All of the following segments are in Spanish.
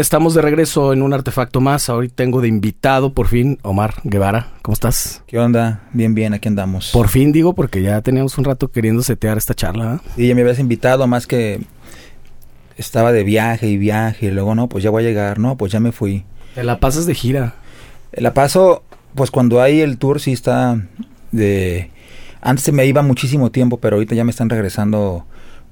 Estamos de regreso en un artefacto más. Hoy tengo de invitado, por fin, Omar Guevara. ¿Cómo estás? ¿Qué onda? Bien, bien, aquí andamos. Por fin digo, porque ya teníamos un rato queriendo setear esta charla. ¿eh? Sí, ya me habías invitado, más que estaba de viaje y viaje, y luego no, pues ya voy a llegar, no, pues ya me fui. Te la pasas de gira. La paso, pues cuando hay el tour sí está de... Antes me iba muchísimo tiempo, pero ahorita ya me están regresando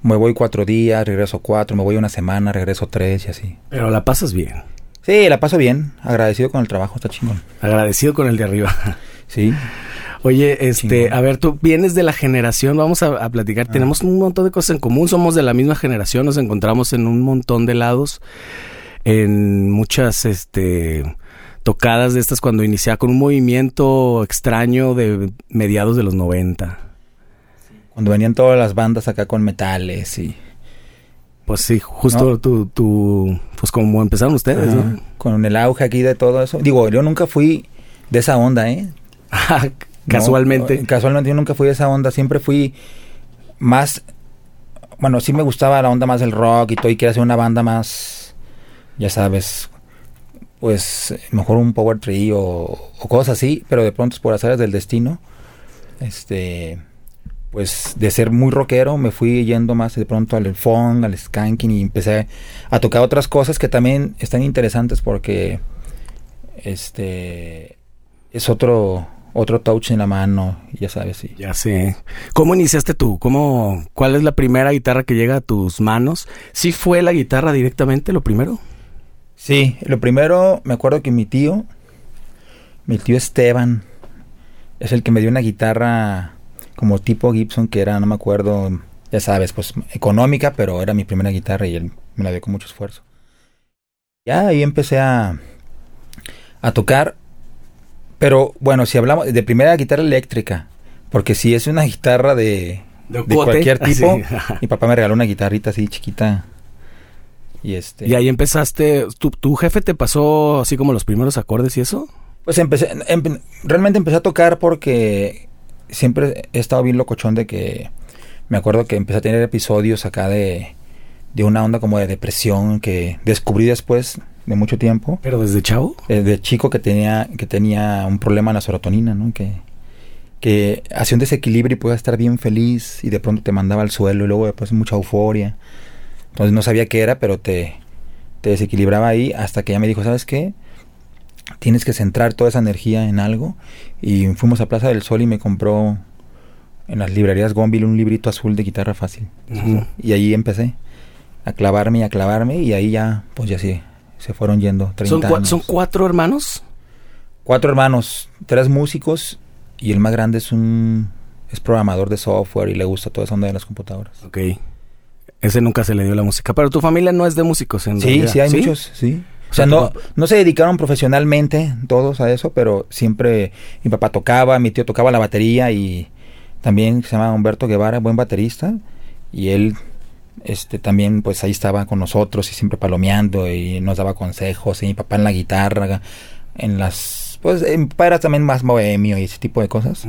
me voy cuatro días, regreso cuatro, me voy una semana, regreso tres y así. Pero la pasas bien. Sí, la paso bien. Agradecido con el trabajo, está chingón. Agradecido con el de arriba. Sí. Oye, este, a ver, tú vienes de la generación, vamos a, platicar, ah. tenemos un montón de cosas en común, somos de la misma generación, nos encontramos en un montón de lados, en muchas, este, tocadas de estas cuando iniciaba con un movimiento extraño de mediados de los 90. Cuando venían todas las bandas acá con metales y... Pues sí, justo tu, tu, pues como empezaron ustedes, ¿no? Con el auge aquí de todo eso. Digo, yo nunca fui de esa onda, ¿eh? casualmente. casualmente yo nunca fui de esa onda, siempre fui más, bueno, sí me gustaba la onda más del rock y todo, y quería hacer una banda más, ya sabes, pues mejor un power trio o, o cosas así, pero de pronto es por hacer del destino, este pues de ser muy rockero me fui yendo más de pronto al funk, al skanking y empecé a tocar otras cosas que también están interesantes porque este es otro otro touch en la mano, ya sabes, sí. Ya sé. ¿Cómo iniciaste tú? ¿Cómo cuál es la primera guitarra que llega a tus manos? ¿Sí fue la guitarra directamente lo primero? Sí, lo primero me acuerdo que mi tío mi tío Esteban es el que me dio una guitarra como tipo Gibson que era, no me acuerdo, ya sabes, pues económica, pero era mi primera guitarra y él me la dio con mucho esfuerzo. Ya ahí empecé a, a tocar, pero bueno, si hablamos de primera guitarra eléctrica, porque si es una guitarra de, de, cualquier tipo, mi papá me regaló una guitarrita así chiquita. Y, este, y ahí empezaste, ¿tu, ¿tu jefe te pasó así como los primeros acordes y eso? Pues empecé, em, realmente empecé a tocar porque siempre he estado bien locochón de que me acuerdo que empecé a tener episodios acá de, de una onda como de depresión que descubrí después de mucho tiempo. ¿Pero desde chavo? Eh, de chico que tenía, que tenía un problema en la serotonina, ¿no? Que, que hacía un desequilibrio y podía estar bien feliz y de pronto te mandaba al suelo y luego después mucha euforia. Entonces no sabía qué era, pero te, te desequilibraba ahí hasta que ya me dijo, ¿sabes qué? Tienes que centrar toda esa energía en algo. Y fuimos a Plaza del Sol y me compró en las librerías Gonville un librito azul de guitarra fácil. Y ahí empecé a clavarme y a clavarme y ahí ya, pues ya sí, se fueron yendo 30 ¿Son, ¿Son cuatro hermanos? Cuatro hermanos, tres músicos y el más grande es un es programador de software y le gusta toda esa onda de las computadoras. Ok. Ese nunca se le dio la música. Pero tu familia no es de músicos, en Sí, sí, hay muchos, sí. O sea, no, no se dedicaron profesionalmente todos a eso, pero siempre mi papá tocaba, mi tío tocaba la batería y también se llama Humberto Guevara, buen baterista, y él este también pues ahí estaba con nosotros y siempre palomeando y nos daba consejos, y mi papá en la guitarra, en las pues mi papá era también más bohemio y ese tipo de cosas.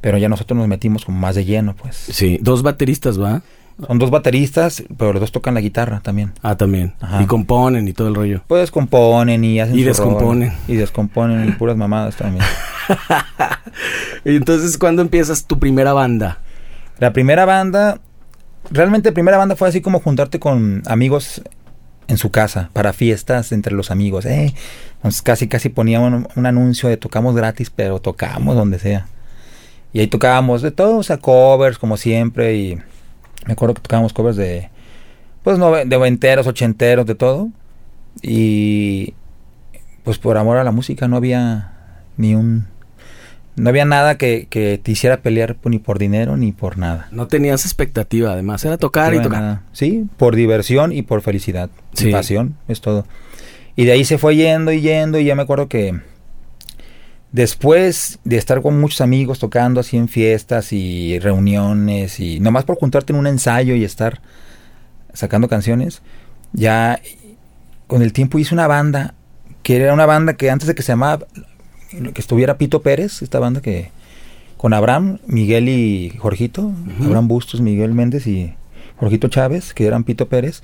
Pero ya nosotros nos metimos como más de lleno, pues. Sí, dos bateristas, ¿va? Son dos bateristas, pero los dos tocan la guitarra también. Ah, también. Y componen y todo el rollo. Pues componen y hacen Y descomponen. y descomponen y puras mamadas también. y entonces, ¿cuándo empiezas tu primera banda? La primera banda, realmente la primera banda fue así como juntarte con amigos en su casa para fiestas entre los amigos. Eh, entonces casi casi poníamos un, anuncio de tocamos gratis, pero tocamos donde sea. Y ahí tocábamos de todo, o sea, covers como siempre y me acuerdo que tocábamos covers de, pues, de noventeros, ochenteros, de todo. Y, pues, por amor a la música no había ni un... No había nada que, que te hiciera pelear ni por dinero ni por nada. No tenías expectativa, además. Era tocar y tocar. Sí, por diversión y por felicidad. Sí. pasión, es todo. Y de ahí se fue yendo y yendo y ya me acuerdo que después de estar con muchos amigos tocando así en fiestas y reuniones y nomás por juntarte en un ensayo y estar sacando canciones, ya con el tiempo hice una banda que era una banda que antes de que se llamaba que estuviera Pito Pérez, esta banda que con Abraham, Miguel y Jorgito, Abraham Bustos, Miguel Méndez y Jorgito Chávez, que eran Pito Pérez.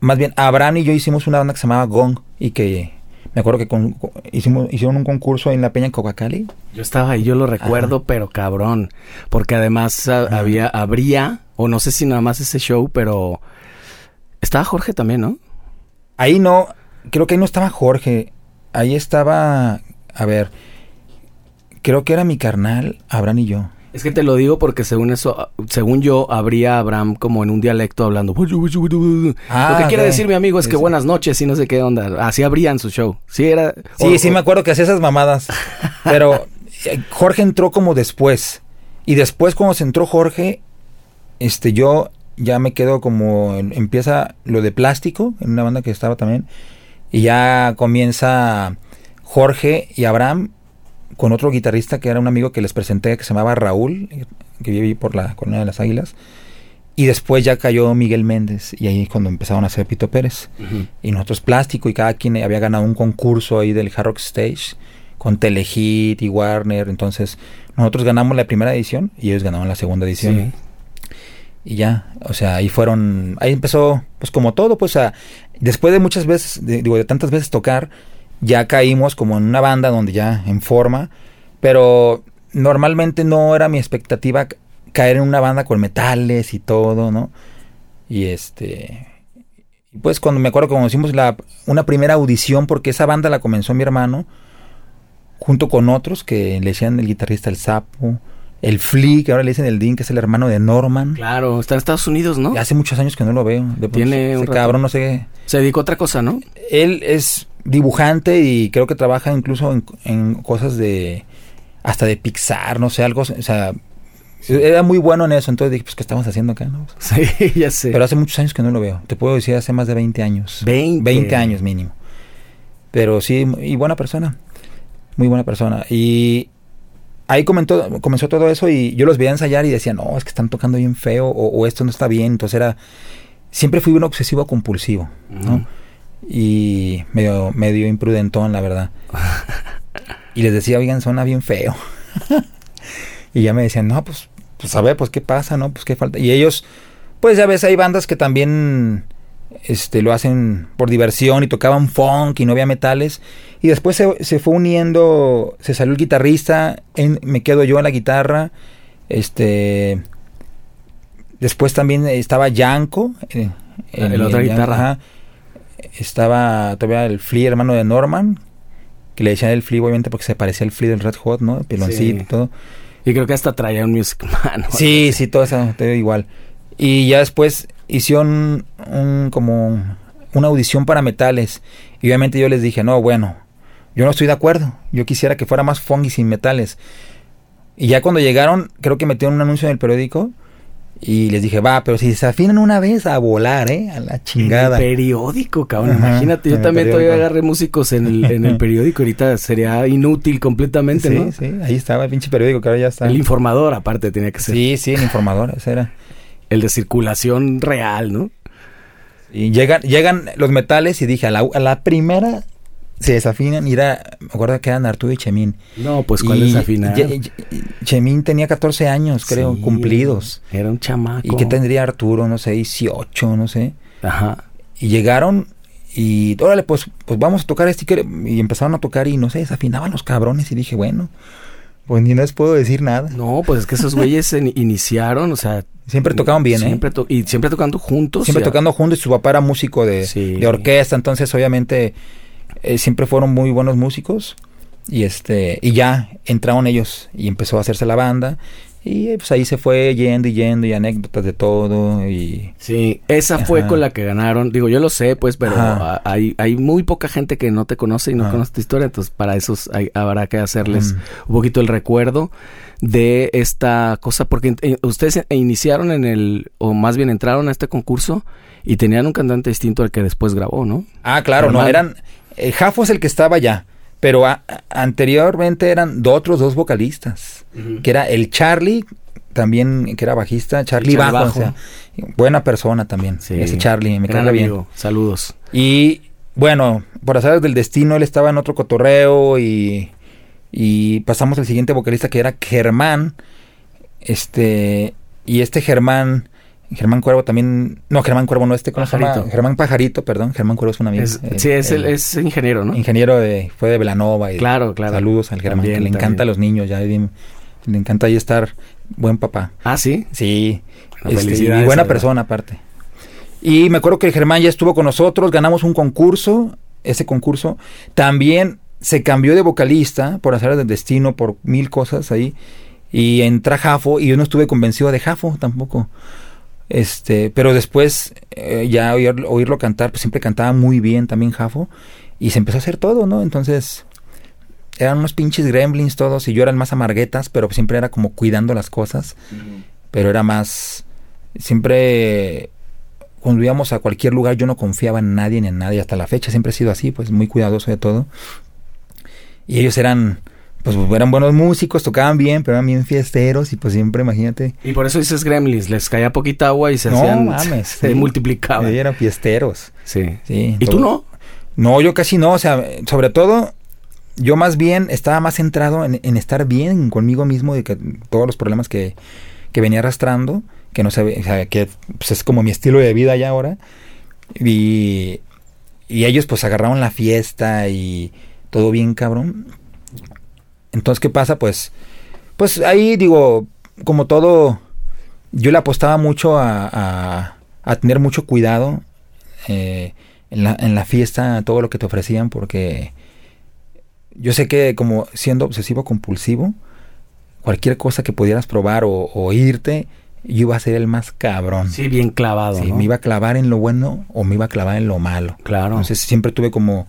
más bien, Abraham y yo hicimos una banda que se llamaba Gong y que me acuerdo que con- con- hicimos, hicieron un concurso en la Peña en Cocacali. Yo estaba ahí, yo lo recuerdo, Ajá. pero cabrón. Porque además a- Ajá. había, habría, o no sé si nada más ese show, pero estaba Jorge también, ¿no? Ahí no, creo que ahí no estaba Jorge. Ahí estaba, a ver, creo que era mi carnal, Abraham y yo. Es que te lo digo porque según eso, según yo, habría Abraham como en un dialecto hablando. Ah, lo que quiere decir mi amigo es que sí. buenas noches y no sé qué onda. Así abrían su show. Sí, era. Sí, o- sí o- me acuerdo que hacía esas mamadas. Pero eh, Jorge entró como después. Y después cuando se entró Jorge, este yo ya me quedo como en- empieza lo de plástico en una banda que estaba también y ya comienza Jorge y Abraham con otro guitarrista que era un amigo que les presenté que se llamaba Raúl que vive por la colonia de las Águilas. Y después ya cayó Miguel Méndez y ahí cuando empezaron a hacer Pito Pérez. Y nosotros plástico y cada quien había ganado un concurso ahí del Hard Rock Stage con Telehit y Warner. Entonces nosotros ganamos la primera edición y ellos ganaron la segunda edición. Sí. y ya o sea ahí fueron ahí empezó pues como todo pues después de muchas veces de, digo de tantas veces tocar ya caímos como en una banda donde ya en forma pero normalmente no era mi expectativa ca- caer en una banda con metales y todo no y este pues cuando me acuerdo cuando hicimos la, una primera audición, porque esa banda la comenzó mi hermano, junto con otros que le decían el guitarrista El Sapo, el Flea, que ahora le dicen el Dean, que es el hermano de Norman. Claro, está en Estados Unidos, ¿no? Hace muchos años que no lo veo. De Tiene un ese rato. cabrón, no sé. Se dedicó a otra cosa, ¿no? Él es dibujante y creo que trabaja incluso en, en cosas de. hasta de Pixar, no sé, algo. O sea, era muy bueno en eso. Entonces dije, pues, ¿qué estamos haciendo acá? no? Sí, ya sé. Pero hace muchos años que no lo veo. Te puedo decir hace más de 20 años. 20. 20 años mínimo. Pero sí, y buena persona. Muy buena persona. Y ahí comentó, comenzó todo eso y yo los veía ensayar y decía, no, es que están tocando bien feo o, o esto no está bien. Entonces era... Siempre fui un obsesivo compulsivo, ¿no? Y medio, medio imprudentón, la verdad. Y les decía, oigan, suena bien feo. y ya me decían, no, pues, pues a ver, pues qué pasa, ¿no? Pues qué falta. Y ellos, pues ya ves, hay bandas que también este, lo hacen por diversión y tocaban funk y no había metales. Y después se, se fue uniendo, se salió el guitarrista, en- me quedo yo en la guitarra. Este. Después también estaba Yanko. eh, El otra Yanko, guitarra. ajá. Estaba todavía el Flea, hermano de Norman. Que le decían el Flea, obviamente, porque se parecía al Flea del Red Hot, ¿no? El peloncito Sí. y todo. Y creo que hasta traía un Music Man. Sí, sí, todo eso, todo igual. Y ya después hicieron un, como una audición para metales. Y obviamente yo les dije, no, bueno, yo no estoy de acuerdo. Yo quisiera que fuera más funk y sin metales. Y ya cuando llegaron, creo que metieron un anuncio en el periódico. Y les dije, va, pero si se afinan una vez a volar, ¿eh? A la chingada. En el periódico, cabrón. Ajá, Imagínate, yo también todavía agarré músicos en el, en el periódico. Ahorita sería inútil completamente, Sí, ¿no? sí, ahí estaba el pinche periódico que ahora ya está. El informador, aparte, tenía que ser. Sí, sí, el informador, ese era. El de circulación real, ¿no? Y llegan, llegan los metales y dije, a la, a la primera se desafinan y era, me acuerdo que eran Arturo y Chemín. No, pues cuál desafinar. Chemín tenía 14 años, creo, Sí, cumplidos. Era un chamaco. ¿Y qué tendría Arturo? No sé, 18, no sé. Ajá. Y llegaron y, órale, pues, pues vamos a tocar este. Y empezaron a tocar y no sé, desafinaban los cabrones. Y dije, bueno, pues ni les puedo decir nada. No, pues es que esos güeyes iniciaron, o sea. Siempre tocaban bien, ¿eh? siempre to- Y siempre tocando juntos. siempre tocando juntos y su papá era músico de, Sí. de orquesta, entonces obviamente eh, siempre fueron muy buenos músicos y este y ya entraron ellos y empezó a hacerse la banda y eh, pues ahí se fue yendo y yendo y anécdotas de todo y Sí, esa fue con la que ganaron. Digo, yo lo sé, pues, pero Ajá. hay, hay muy poca gente que no te conoce y no Ajá. conoce tu historia. Entonces, para eso hay- habrá que hacerles Mm. un poquito el recuerdo de esta cosa. Porque eh, ustedes iniciaron en el, o más bien entraron a este concurso y tenían un cantante distinto al que después grabó, ¿no? ah claro no eran eh, Jafo es el que estaba ya pero a- anteriormente eran otros dos vocalistas que era el Charlie también que era bajista Charlie, Charlie Bajo, Bajo. o sea, buena persona también Sí. ese Charlie me cae bien. Saludos. Y bueno, por azar del destino, él estaba en otro cotorreo y, y pasamos al siguiente vocalista que era Germán. Este, y este Germán Germán Cuervo también. No, Germán Cuervo no, este, ¿cómo se llama? Pajarito. Germán Pajarito, perdón. Germán Cuervo es un amigo. Es- sí, es, el, el es ingeniero, ¿no? ingeniero de, fue de Velanova. Y Claro, claro. Saludos al Germán, También, que le encanta a los niños, ya bien- le encanta ahí estar buen papá. Ah, sí. Sí, Bueno, este, y buena persona aparte. Y me acuerdo que el Germán ya estuvo con nosotros, ganamos un concurso, ese concurso también se cambió de vocalista por hacer del destino, por mil cosas ahí, y entra Jafo, y yo no estuve convencido de Jafo tampoco. Este, pero después eh, ya oír- oírlo cantar, pues siempre cantaba muy bien también Jafo, y se empezó a hacer todo, ¿no? Entonces, eran unos pinches gremlins todos, y yo eran más amarguetas, pero siempre era como cuidando las cosas pero era más siempre cuando íbamos a cualquier lugar yo no confiaba en nadie ni en nadie hasta la fecha siempre he sido así pues muy cuidadoso de todo y ellos eran pues eran buenos músicos tocaban bien pero eran bien fiesteros y pues siempre imagínate Y por eso dices gremlins, les caía poquita agua y se no hacían, mames se sí. multiplicaban. Ellos eran fiesteros Sí. sí ¿Y tú no? no yo casi no o sea sobre todo yo más bien estaba más centrado en, en estar bien conmigo mismo de que todos los problemas que, que venía arrastrando, que no sabía, o sea, que pues, es como mi estilo de vida ya ahora. Y, y ellos pues agarraron la fiesta y todo bien cabrón. Entonces, ¿qué pasa? Pues, pues ahí digo, como todo, yo le apostaba mucho a, a, a tener mucho cuidado eh, en, la, en la fiesta, todo lo que te ofrecían, porque yo sé que como siendo obsesivo compulsivo, cualquier cosa que pudieras probar o, o irte, yo iba a ser el más cabrón. Sí, bien clavado, Sí, ¿no? me iba a clavar en lo bueno o me iba a clavar en lo malo. Claro. Entonces siempre tuve como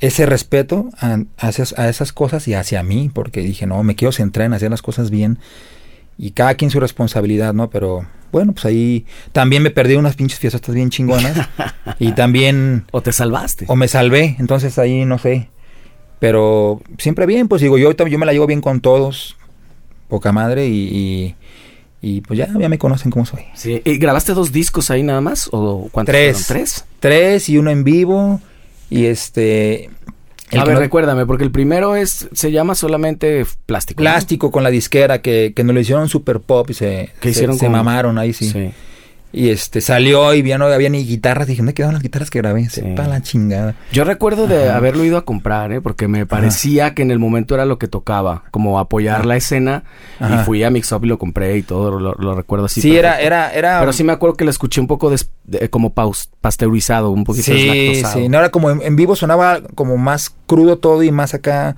ese respeto a, hacia- a esas cosas y hacia mí, porque dije, no, me quiero centrar en hacer las cosas bien y cada quien su responsabilidad, ¿no? Pero bueno, pues ahí también me perdí unas pinches fiestas bien chingonas y también o te salvaste. o me salvé, entonces ahí no sé. Pero siempre bien, pues digo, yo, yo me la llevo bien con todos, poca madre, y, y, y, pues ya, ya me conocen cómo soy. Sí. ¿Y grabaste dos discos ahí nada más? ¿O cuántos Tres. fueron? ¿Tres? Tres y uno en vivo, y este... el a ver, no- recuérdame, porque el primero es se llama solamente plástico. ¿no? plástico con la disquera que, que nos lo hicieron super pop y se, Que hicieron se con- mamaron ahí, sí. Sí. Y este salió y ya no había ni guitarras. Dije, ¿dónde quedaron las guitarras que grabé? Sí. Sepa la chingada. Yo recuerdo de haberlo ido a comprar, ¿eh? porque me parecía que en el momento era lo que tocaba, como apoyar la escena. Y fui a Mix Up y lo compré y todo, lo, lo recuerdo así. Sí, era, perfecto. era, era. Pero sí me acuerdo que lo escuché un poco de- como paus- pasteurizado, un poquito Sí, sí. No era como en, en vivo sonaba como más crudo todo y más acá,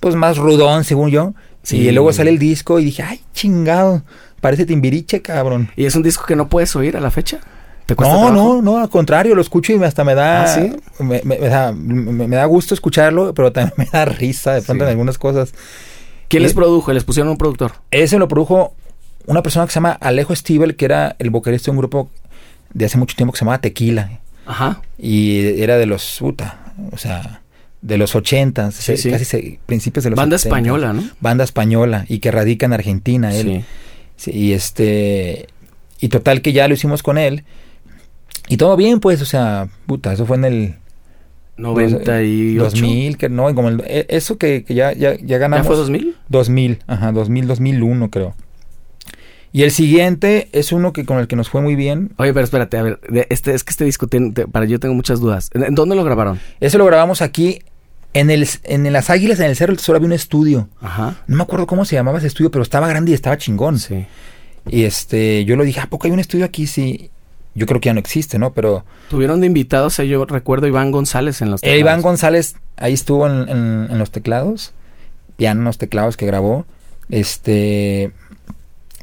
pues más rudón, según yo. Sí. Y luego sale el disco y dije, ay, chingado. Parece timbiriche, cabrón. ¿Y es un disco que no puedes oír a la fecha? ¿Te cuesta No, trabajo? no, no, al contrario, lo escucho y hasta me da. ¿Ah, sí? me, me- me da, me- da gusto escucharlo, pero también me da risa de pronto Sí. en algunas cosas. ¿Quién les produjo? ¿Les pusieron un productor? Ese lo produjo una persona que se llama Alejo Stivel, que era el vocalista de un grupo de hace mucho tiempo que se llamaba Tequila. Ajá. Y era de los, puta, o sea, de los ochentas, Sí, sí. casi se- principios de los Banda 70s. española, ¿no? Banda española y que radica en Argentina él. Sí. Y este y total que ya lo hicimos con él. Y todo bien, pues, o sea, puta, eso fue en el 98. 2000, que no, como el- e- eso que, que ya, ya, ya ¿Ya ganamos. fue 2000? 2000, ajá, 2000, 2001 creo. Y el siguiente es uno que con el que nos fue muy bien. Oye, pero espérate, a ver, este, es que este disco tiene, te- para yo tengo muchas dudas. ¿En, en dónde lo grabaron? Ese lo grabamos aquí en el en Las Águilas, en el Cerro del Tesoro había un estudio. Ajá. No me acuerdo cómo se llamaba ese estudio, pero estaba grande y estaba chingón. Sí. Y este, yo lo dije, ¿a poco hay un estudio aquí? Sí. Yo creo que ya no existe, ¿no? Pero Tuvieron de invitados, eh, yo recuerdo Iván González en los Eh, Iván teclados. González ahí estuvo en, en- en los teclados, piano en los teclados que grabó. Este,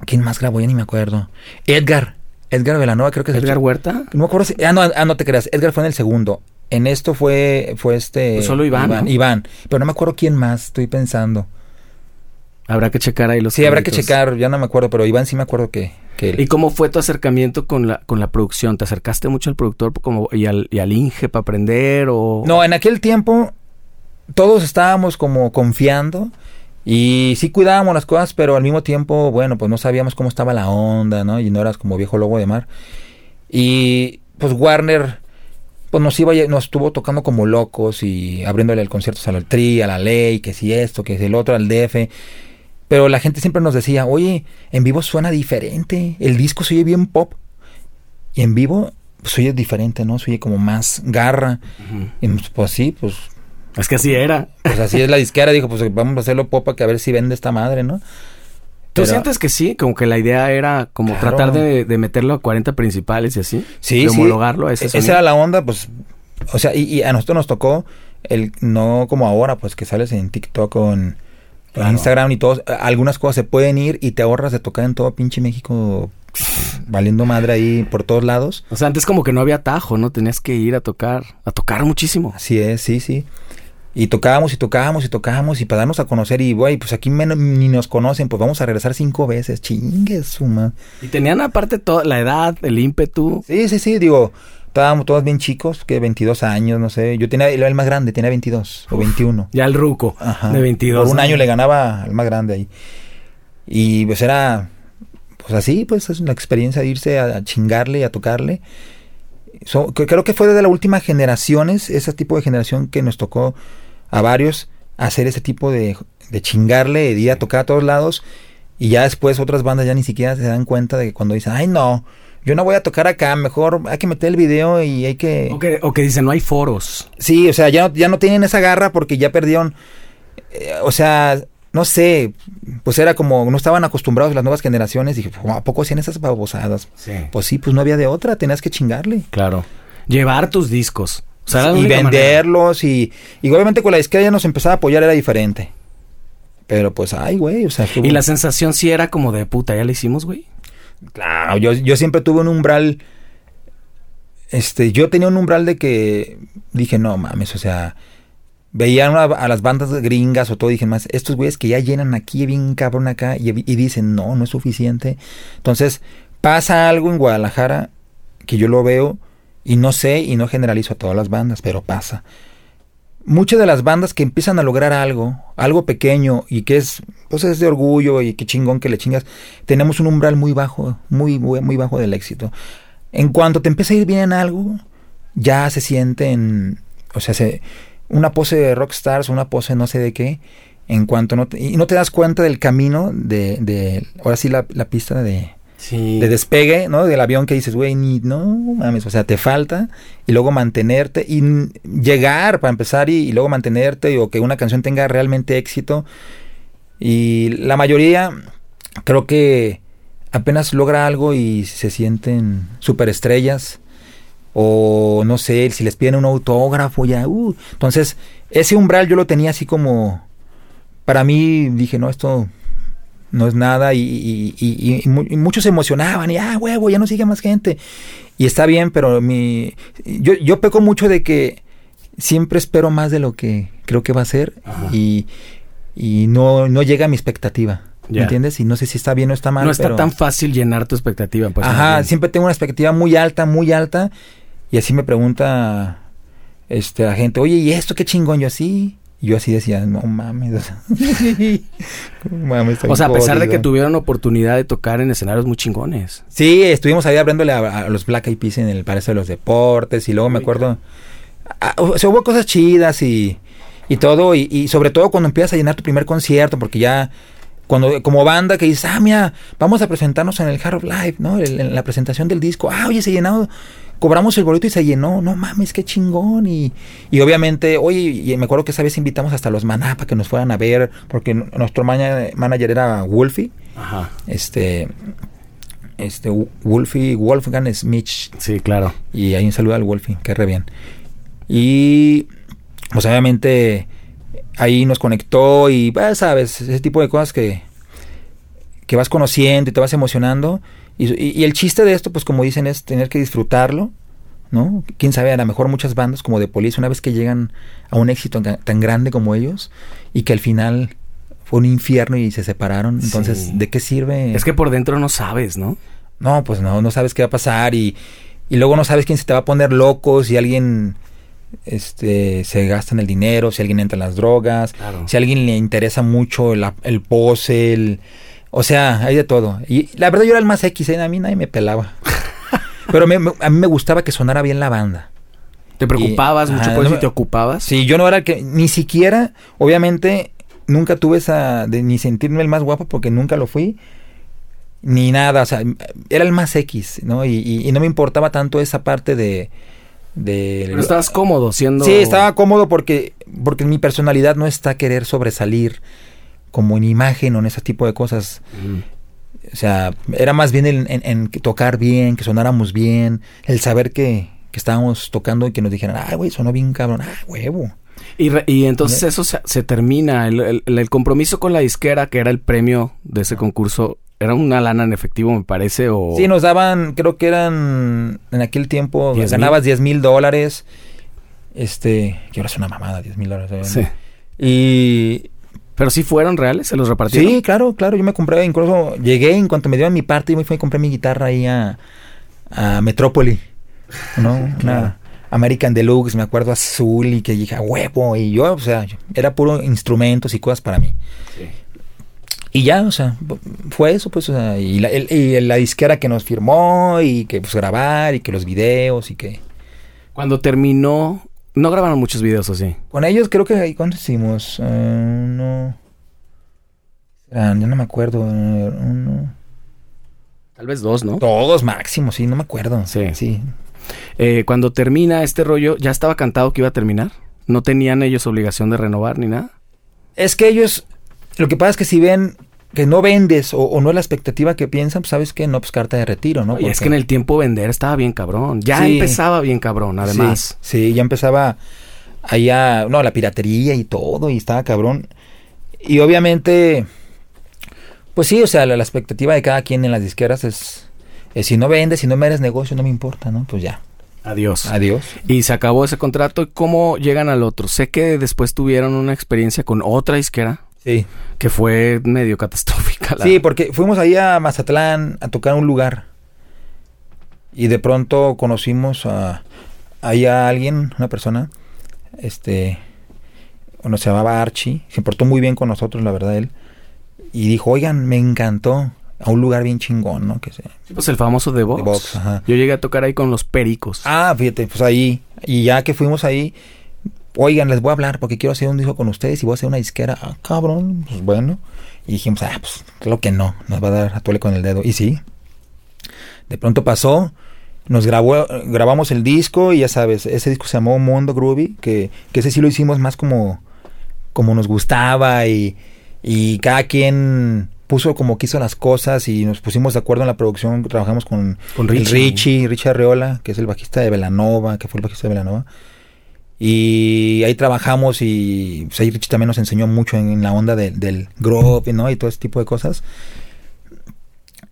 ¿quién más grabó? Ya ni me acuerdo. Edgar, Edgar Velanova, creo que es el- Edgar Huerta. No me acuerdo si, ah no, ah, no te creas, Edgar fue en el segundo. En esto fue, fue este. Pues solo Iván, Iván, ¿no? Iván. pero no me acuerdo quién más. Estoy pensando. Habrá que checar ahí los Sí, habrá que checar. Ya no me acuerdo, pero Iván sí me acuerdo que. que ¿Y cómo fue tu acercamiento con la, con la producción? ¿Te acercaste mucho al productor como, y, al, y al Inge para aprender o...? No, en aquel tiempo todos estábamos como confiando y sí cuidábamos las cosas, pero al mismo tiempo, bueno, pues no sabíamos cómo estaba la onda, ¿no? Y no eras como viejo lobo de mar. Y pues Warner pues nos iba nos estuvo tocando como locos y abriéndole el conciertos a la Tri, a la Ley, que si esto, que si el otro, al DF. Pero la gente siempre nos decía, oye, en vivo suena diferente, el disco se oye bien pop. Y en vivo, pues oye diferente, ¿no? Se oye como más garra. Y pues, sí, pues Es que así era. pues así es la disquera, dijo, pues vamos a hacerlo popa que a ver si vende esta madre, ¿no? ¿Tú Pero- sientes que sí? Como que la idea era como Claro. tratar de, de meterlo a 40 principales y así. Sí, de sí. homologarlo a ese E- Esa sonido. era la onda, pues, o sea, y, y a nosotros nos tocó el, no como ahora, pues que sales en TikTok o en. Instagram y todo, algunas cosas se pueden ir y te ahorras de tocar en todo pinche México valiendo madre ahí por todos lados. O sea, antes como que no había tajo, ¿no? Tenías que ir a tocar, a tocar muchísimo. Así es, sí, sí. Y tocábamos y tocábamos y tocábamos y para darnos a conocer y, güey, pues aquí menos, ni nos conocen, pues vamos a regresar cinco veces, chingue suma. Y tenían aparte toda la edad, el ímpetu. Sí, sí, sí, digo, estábamos todos bien chicos, que 22 años, no sé. Yo tenía, el más grande, tenía 22 o 21. Ya el ruco Ajá. de 22. Por un año le ganaba al más grande ahí. Y pues era, pues así, pues es la experiencia de irse a, a chingarle y a tocarle. So, creo que fue de las últimas generaciones, ese tipo de generación que nos tocó a varios hacer ese tipo de, de chingarle, de ir a tocar a todos lados. Y ya después otras bandas ya ni siquiera se dan cuenta de que cuando dicen, ay no, yo no voy a tocar acá, mejor hay que meter el video y hay que... O que, o que dicen, no hay foros. Sí, o sea, ya no, ya no tienen esa garra porque ya perdieron, eh, o sea, no sé, pues era como, no estaban acostumbrados las nuevas generaciones, dije, "¿Cómo ¿a poco hacían esas babosadas? Sí. Pues sí, pues no había de otra, tenías que chingarle. Claro. Llevar tus discos. O sea, y manera. venderlos y, y obviamente con la disquera ya nos empezaba a apoyar, era diferente. Pero pues, ay, güey, o sea, Y la sensación sí era como de puta, ya la hicimos, güey. Claro, yo, yo siempre tuve un umbral. Este, yo tenía un umbral de que dije, no mames, o sea, veían a, a las bandas gringas o todo, dije, más, estos güeyes que ya llenan aquí, bien cabrón acá, y, y dicen, no, no es suficiente. Entonces, pasa algo en Guadalajara que yo lo veo y no sé y no generalizo a todas las bandas, pero pasa. Muchas de las bandas que empiezan a lograr algo, algo pequeño y que es, pues es de orgullo y qué chingón que le chingas, tenemos un umbral muy bajo, muy, muy, muy bajo del éxito. En cuanto te empieza a ir bien en algo, ya se sienten, o sea, se, una pose de rockstars, una pose no sé de qué, en cuanto no te, y no te das cuenta del camino de, de ahora sí la, la pista de, Sí. de despegue, ¿no? Del avión que dices, güey, no mames, o sea, te falta y luego mantenerte y llegar para empezar y, y luego mantenerte o que una canción tenga realmente éxito. Y la mayoría creo que apenas logra algo y se sienten superestrellas o no sé, si les piden un autógrafo ya, uh. entonces ese umbral yo lo tenía así como para mí dije, no, esto no es nada y, y- y- y mu- y muchos se emocionaban y ah huevo ya no sigue más gente y está bien pero mi yo, yo peco mucho de que siempre espero más de lo que creo que va a ser y, no, no llega a mi expectativa ¿me Ya. entiendes? y no sé si está bien o está mal no está pero- tan fácil llenar tu expectativa. Pues, Ajá, siempre tengo una expectativa muy alta, muy alta. Y así me pregunta este, la gente, oye, ¿y esto qué chingón? Yo así. Y yo así decía, no mames. o sea, no mames, estoy O sea, a pesar de jodido". que tuvieron oportunidad de tocar en escenarios muy chingones. Sí, estuvimos ahí abriéndole a, a los Black Eyed Peas en el Palacio de los Deportes. Y luego me acuerdo. ah, o sea, hubo cosas chidas y, y todo. Y, y sobre todo cuando empiezas a llenar tu primer concierto, porque ya. Cuando, como banda que dices, ah, mira, vamos a presentarnos en el Hard of Life, ¿no? En, en la presentación del disco. Ah, oye, se llenó, cobramos el boleto y se llenó. No mames, qué chingón. Y, y obviamente, oye, y me acuerdo que esa vez invitamos hasta los Maná para que nos fueran a ver, porque nuestro manager era Wolfie, Ajá. este, este, Wolfie, Wolfgang Smith, Sí, claro. y ahí un saludo al Wolfie, que re bien. Y pues obviamente ahí nos conectó y pues, sabes, ese tipo de cosas que, que vas conociendo y te vas emocionando. Y, y- y el chiste de esto, pues como dicen, es tener que disfrutarlo, ¿no? Quién sabe, a lo mejor muchas bandas como de Police, una vez que llegan a un éxito tan, tan grande como ellos y que al final fue un infierno y se separaron, entonces, Sí. ¿de qué sirve? Es que por dentro no sabes, ¿no? No, pues no, no sabes qué va a pasar y, y luego no sabes quién se te va a poner loco, si alguien este se gasta en el dinero, si alguien entra en las drogas, Claro. si a alguien le interesa mucho el, el pose, el, o sea, hay de todo. Y la verdad yo era el más X, ¿eh? a mí nadie me pelaba. Pero me- me- a mí me gustaba que sonara bien la banda. ¿Te preocupabas Y- mucho por no eso y me- te ocupabas? Sí, yo no era el que, ni siquiera, obviamente, nunca tuve esa de ni sentirme el más guapo porque nunca lo fui. ni nada, o sea, era el más X, ¿no? Y, y- y no me importaba tanto esa parte de... de Pero estabas cómodo siendo... Sí, estaba cómodo porque, porque mi personalidad no está a querer sobresalir como en imagen o en ese tipo de cosas. Mm. O sea, era más bien en, en- en tocar bien, que sonáramos bien, el saber que, que estábamos tocando y que nos dijeran, ah, güey, sonó bien cabrón, ah, huevo. Y, re- y entonces eso se, se termina, el, el- el compromiso con la disquera, que era el premio de ese concurso, era una lana en efectivo, me parece, o... Sí, nos daban, creo que eran, en aquel tiempo, 10,000. ganabas 10 mil dólares, este, que ahora es una mamada, 10 mil dólares. Sí. Y, Pero sí fueron reales, se los repartieron. Sí, claro, claro. Yo me compré, incluso llegué en cuanto me dieron mi parte, yo me fui y compré mi guitarra ahí a, a Metrópoli, ¿no? Una American Deluxe, me acuerdo, azul y que dije, a huevo. Y yo, o sea, era puro instrumentos y cosas para mí. Sí. Y ya, o sea, fue eso, pues, o sea, y la, el- y la disquera que nos firmó y que pues grabar y que los videos y que... Cuando terminó, no grabaron muchos videos, ¿o sí? Con ellos creo que ahí, ¿cuánto hicimos? Eh, uno... Ah, ya no me acuerdo. uno... Tal vez dos, ¿no? Todos máximo, sí, no me acuerdo. Sí. Sí. Eh, cuando termina este rollo, ¿ya estaba cantado que iba a terminar? ¿No tenían ellos obligación de renovar ni nada? Es que ellos, lo que pasa es que si ven que no vendes o, o no es la expectativa que piensan, pues sabes que no, pues carta de retiro, ¿no? y es que en el tiempo vender estaba bien cabrón. Ya Sí. empezaba bien cabrón, además. Sí, sí, ya empezaba allá, no, la piratería y todo, y estaba cabrón. Y obviamente, pues sí, o sea, la, la expectativa de cada quien en las disqueras es, es si no vendes, si no me eres negocio, no me importa, ¿no? Pues ya, Adiós. adiós. Y se acabó ese contrato. ¿Y cómo llegan al otro? Sé que después tuvieron una experiencia con otra disquera Sí. que fue medio catastrófica. la- Sí, porque fuimos ahí a Mazatlán a tocar un lugar. Y de pronto conocimos a ahí a alguien, una persona, este, bueno, se llamaba Archie, se portó muy bien con nosotros, la verdad, él. Y dijo, oigan, me encantó, a un lugar bien chingón, ¿no? Que se... Sí, pues el famoso Vox, ajá. Yo llegué a tocar ahí con los pericos. Ah, fíjate, pues ahí, y ya que fuimos ahí, oigan, les voy a hablar porque quiero hacer un disco con ustedes y voy a hacer una disquera. Ah, cabrón, pues bueno. Y dijimos, ah, pues claro que no, nos va a dar a tole con el dedo. Y sí, de pronto pasó, nos grabó, grabamos el disco y ya sabes, ese disco se llamó Mundo Groovy, que, que ese sí lo hicimos más como, como nos gustaba y, y cada quien puso como quiso las cosas y nos pusimos de acuerdo en la producción, trabajamos con, Con Richie. Richie, Richie Arreola, que es el bajista de Velanova, que fue el bajista de Velanova. Y ahí trabajamos y pues, ahí Richie también nos enseñó mucho en, en la onda de- del groove, ¿no? Y todo ese tipo de cosas.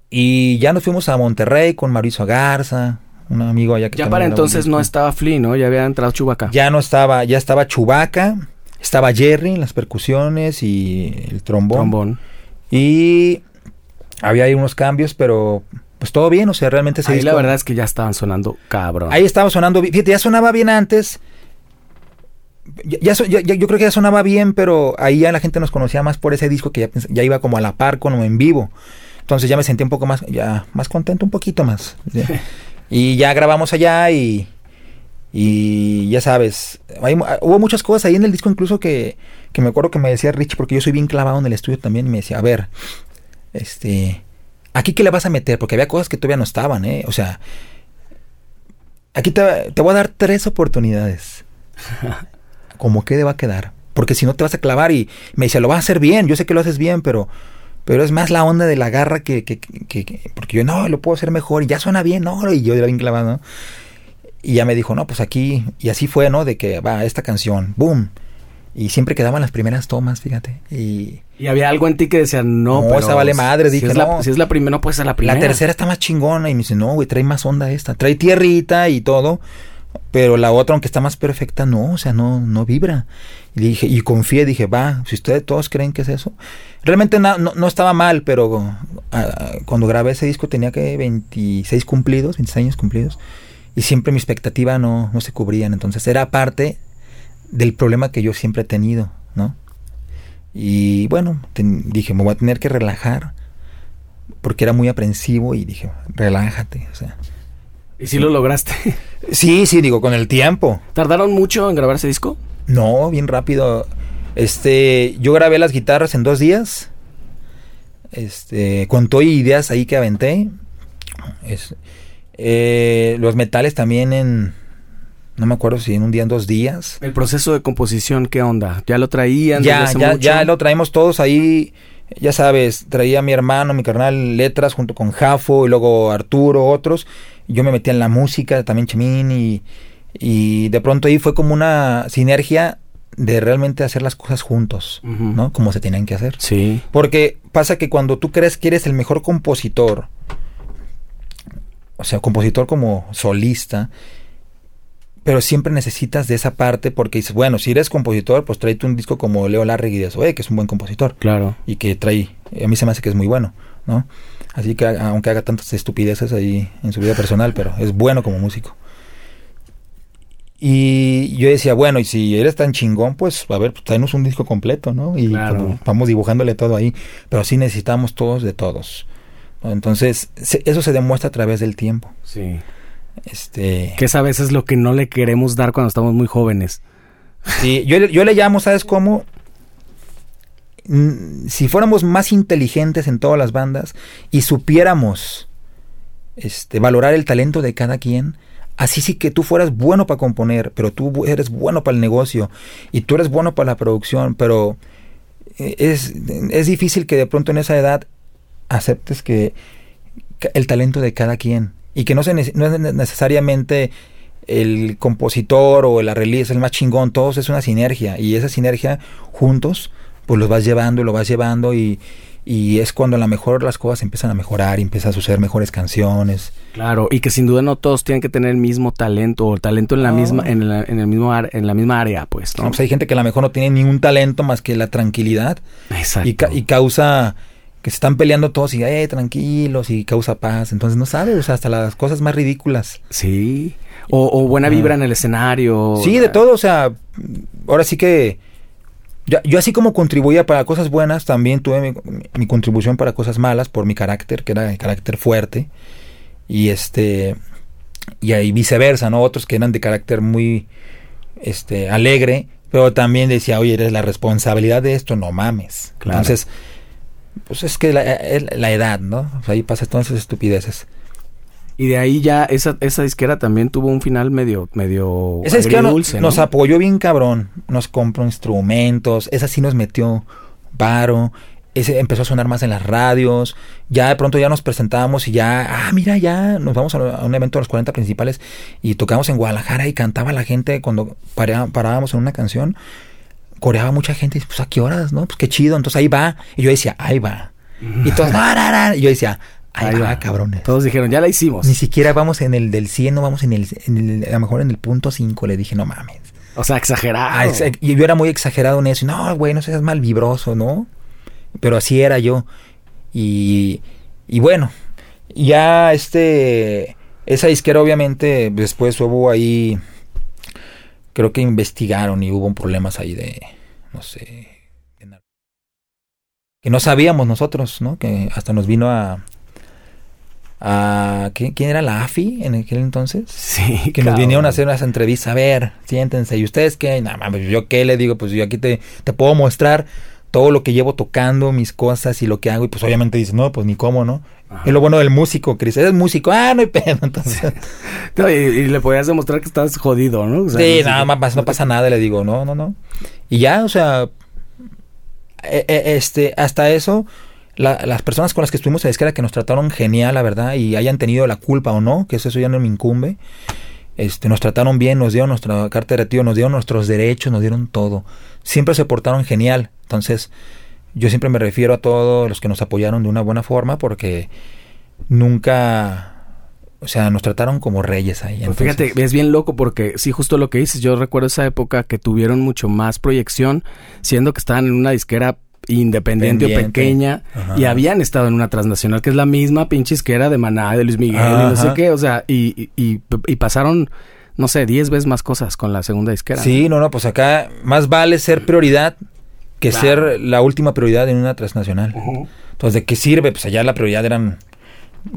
Y ya nos fuimos a Monterrey con Mauricio Garza, un amigo allá que ya para entonces no estaba Flea, ¿no? Ya había entrado Chubaca. Ya no estaba, ya estaba Chubaca, estaba Jerry en las percusiones y el trombón. Trombón. Y había ahí unos cambios, pero pues todo bien, o sea, realmente ese Ahí la verdad es que ya estaban sonando cabrón. Ahí estaba sonando bien. Fíjate, ya sonaba bien antes. Ya, yo creo que ya sonaba bien, pero ahí ya la gente nos conocía más por ese disco que ya, ya iba como a la par con o en vivo. Entonces ya me sentí un poco más, ya más contento, un poquito más. Y ya grabamos allá y, y ya sabes, hay mu- hubo muchas cosas ahí en el disco incluso que, que me acuerdo que me decía Rich, porque yo soy bien clavado en el estudio también, y me decía, a ver, este, aquí qué le vas a meter, porque había cosas que todavía no estaban, ¿eh? O sea, aquí te, te voy a dar tres oportunidades. Como quede va a quedar. Porque si no te vas a clavar y me dice, lo vas a hacer bien, yo sé que lo haces bien, pero, pero es más la onda de la garra que, que, que- que- porque yo no, lo puedo hacer mejor y ya suena bien, no, y yo era bien clavado, ¿no? Y ya me dijo, no, pues aquí, y así fue, ¿no? De que va esta canción, boom. Y siempre quedaban las primeras tomas, fíjate. Y Y había algo en ti que decía, no, No, pero esa vale madre, si dije, es la, no. si es la primera, no puede ser la primera. la tercera está más chingona. Y me dice, no, güey, trae más onda esta. Trae tierrita y todo. Pero la otra, aunque está más perfecta, no, o sea, no, no vibra. Y dije, y confié, dije, va, si ustedes todos creen que es eso. Realmente na- no, no estaba mal, pero ah, cuando grabé ese disco tenía que 26 cumplidos, 26 años cumplidos. Y siempre mi expectativa no, no se cubrían. Entonces era parte del problema que yo siempre he tenido, ¿no? Y bueno, dije, me voy a tener que relajar. Porque era muy aprensivo y dije, relájate, o sea. ¿Y si lo lograste? Sí, sí, digo, con el tiempo. ¿Tardaron mucho en grabar ese disco? No, bien rápido. Este, yo grabé las guitarras en dos días. este, con todo y ideas ahí que aventé. Es, eh, los metales también en, no me acuerdo si en un día, en dos días. El proceso de composición, ¿qué onda? ¿Ya lo traían? Ya, desde hace ya, mucho? ya lo traemos todos ahí. Ya sabes, traía mi hermano, mi carnal, letras junto con Jafo y luego Arturo, otros. Yo me metía en la música, también Chemín, y, y de pronto ahí fue como una sinergia de realmente hacer las cosas juntos. ¿no? Como se tenían que hacer. Sí. Porque pasa que cuando tú crees que eres el mejor compositor, o sea, compositor como solista, pero siempre necesitas de esa parte porque dices, bueno, si eres compositor, pues tráete un disco como Leo Larregui de Zoe, que es un buen compositor Claro. y que trae, a mí se me hace que es muy bueno, ¿no? Así que aunque haga tantas estupideces ahí en su vida personal, pero es bueno como músico. Y yo decía, bueno, y si eres tan chingón, pues a ver, pues un disco completo, ¿no? Y Claro. vamos dibujándole todo ahí, pero sí necesitamos todos de todos. Entonces, se- eso se demuestra a través del tiempo. Sí. Este, Que es a veces lo que no le queremos dar cuando estamos muy jóvenes. Sí, yo, le- yo le llamo, ¿sabes cómo? Mm, Si fuéramos más inteligentes en todas las bandas y supiéramos este, valorar el talento de cada quien, así sí que tú fueras bueno para componer, pero tú eres bueno para el negocio y tú eres bueno para la producción, pero eh, es, es difícil que de pronto en esa edad aceptes que el talento de cada quien y que no, se, no es ne- necesariamente el compositor o el arreglista el más chingón, todos es una sinergia y esa sinergia juntos pues los vas llevando y lo vas llevando y, y es cuando a lo mejor las cosas empiezan a mejorar y empiezan a suceder mejores canciones. Claro, y que sin duda no todos tienen que tener el mismo talento o talento en la No. misma en, la, en el mismo ar- en la misma área, pues, ¿no? No, pues hay gente que a lo mejor no tiene ningún talento más que la tranquilidad Exacto. y, ca- y causa que se están peleando todos y eh, tranquilos y causa paz. Entonces no sabes, o sea, hasta las cosas más ridículas. Sí. O, o buena Ah. vibra en el escenario. Sí, de todo, o sea, ahora sí que yo, yo así como contribuía para cosas buenas, también tuve mi, mi contribución para cosas malas por mi carácter, que era de carácter fuerte. Y este y ahí viceversa, ¿no? Otros que eran de carácter muy este alegre, pero también decía, "Oye, eres la responsabilidad de esto, no mames." Claro. Entonces, pues es que la, es la edad, ¿no? O sea, ahí pasa todas esas estupideces. Y de ahí ya esa, esa disquera también tuvo un final medio medio Esa no- agridulce, nos ¿no? apoyó bien cabrón. Nos compró instrumentos. Esa sí nos metió varo. Ese empezó a sonar más en las radios. Ya de pronto ya nos presentábamos y ya, ah, mira, ya nos vamos a, un evento de los 40 principales y tocamos en Guadalajara y cantaba la gente cuando parábamos en una canción. Coreaba mucha gente y pues a qué horas, ¿no? Pues qué chido. Entonces ahí va. Y yo decía, ahí va. Y todos, "No, no, no". Y yo decía, ahí, Ahí va, va. cabrones. Todos dijeron, ya la hicimos. Ni siquiera vamos en el del 100, no vamos en el, en el- a lo mejor en el punto 5. Le dije, no mames. O sea, exagerado. Ah, y yo era muy exagerado en eso. No, güey, no seas mal vibroso, ¿no? Pero así era yo. Y, y bueno, ya este, esa disquera obviamente después hubo ahí, creo que investigaron y hubo problemas ahí de, no sé, que no sabíamos nosotros, ¿no? Que hasta nos vino a... a ¿quién, quién era la AFI en aquel entonces? sí, que nos vinieron a hacer unas entrevistas. A ver, siéntense. ¿Y ustedes qué? Nada mames, ¿yo qué le digo? Pues yo aquí te, te puedo mostrar todo lo que llevo tocando, mis cosas y lo que hago. Y pues obviamente dices, no, pues ni cómo, ¿no? Ajá. Es lo bueno del músico, Cris. Eres músico. Ah, no hay pedo. Entonces, No, y, y le podías demostrar que estás jodido, ¿no? O sea, sí, no nada más, no pasa nada. Le digo, no, no, no. Y ya, o sea, eh, eh, este, hasta eso, la- las personas con las que estuvimos la disquera que nos trataron genial, la verdad, y hayan tenido la culpa o no, que eso, ya no me incumbe. Este, nos trataron bien, nos dieron nuestra carta de retiro, nos dieron nuestros derechos, nos dieron todo. Siempre se portaron genial. Entonces, yo siempre me refiero a todos los que nos apoyaron de una buena forma porque nunca, o sea, nos trataron como reyes ahí. Pues fíjate, es bien loco porque sí, justo lo que dices, yo recuerdo esa época que tuvieron mucho más proyección, siendo que estaban en una disquera independiente o pequeña Ajá. y habían estado en una transnacional que es la misma pinche disquera de Maná, de Luis Miguel y no sé qué, o sea, y, y, y- y pasaron, no sé, 10 veces más cosas con la segunda disquera. Sí, no, no, pues acá más vale ser prioridad que Claro. ser la última prioridad en una transnacional. Entonces, ¿de qué sirve? Pues allá la prioridad eran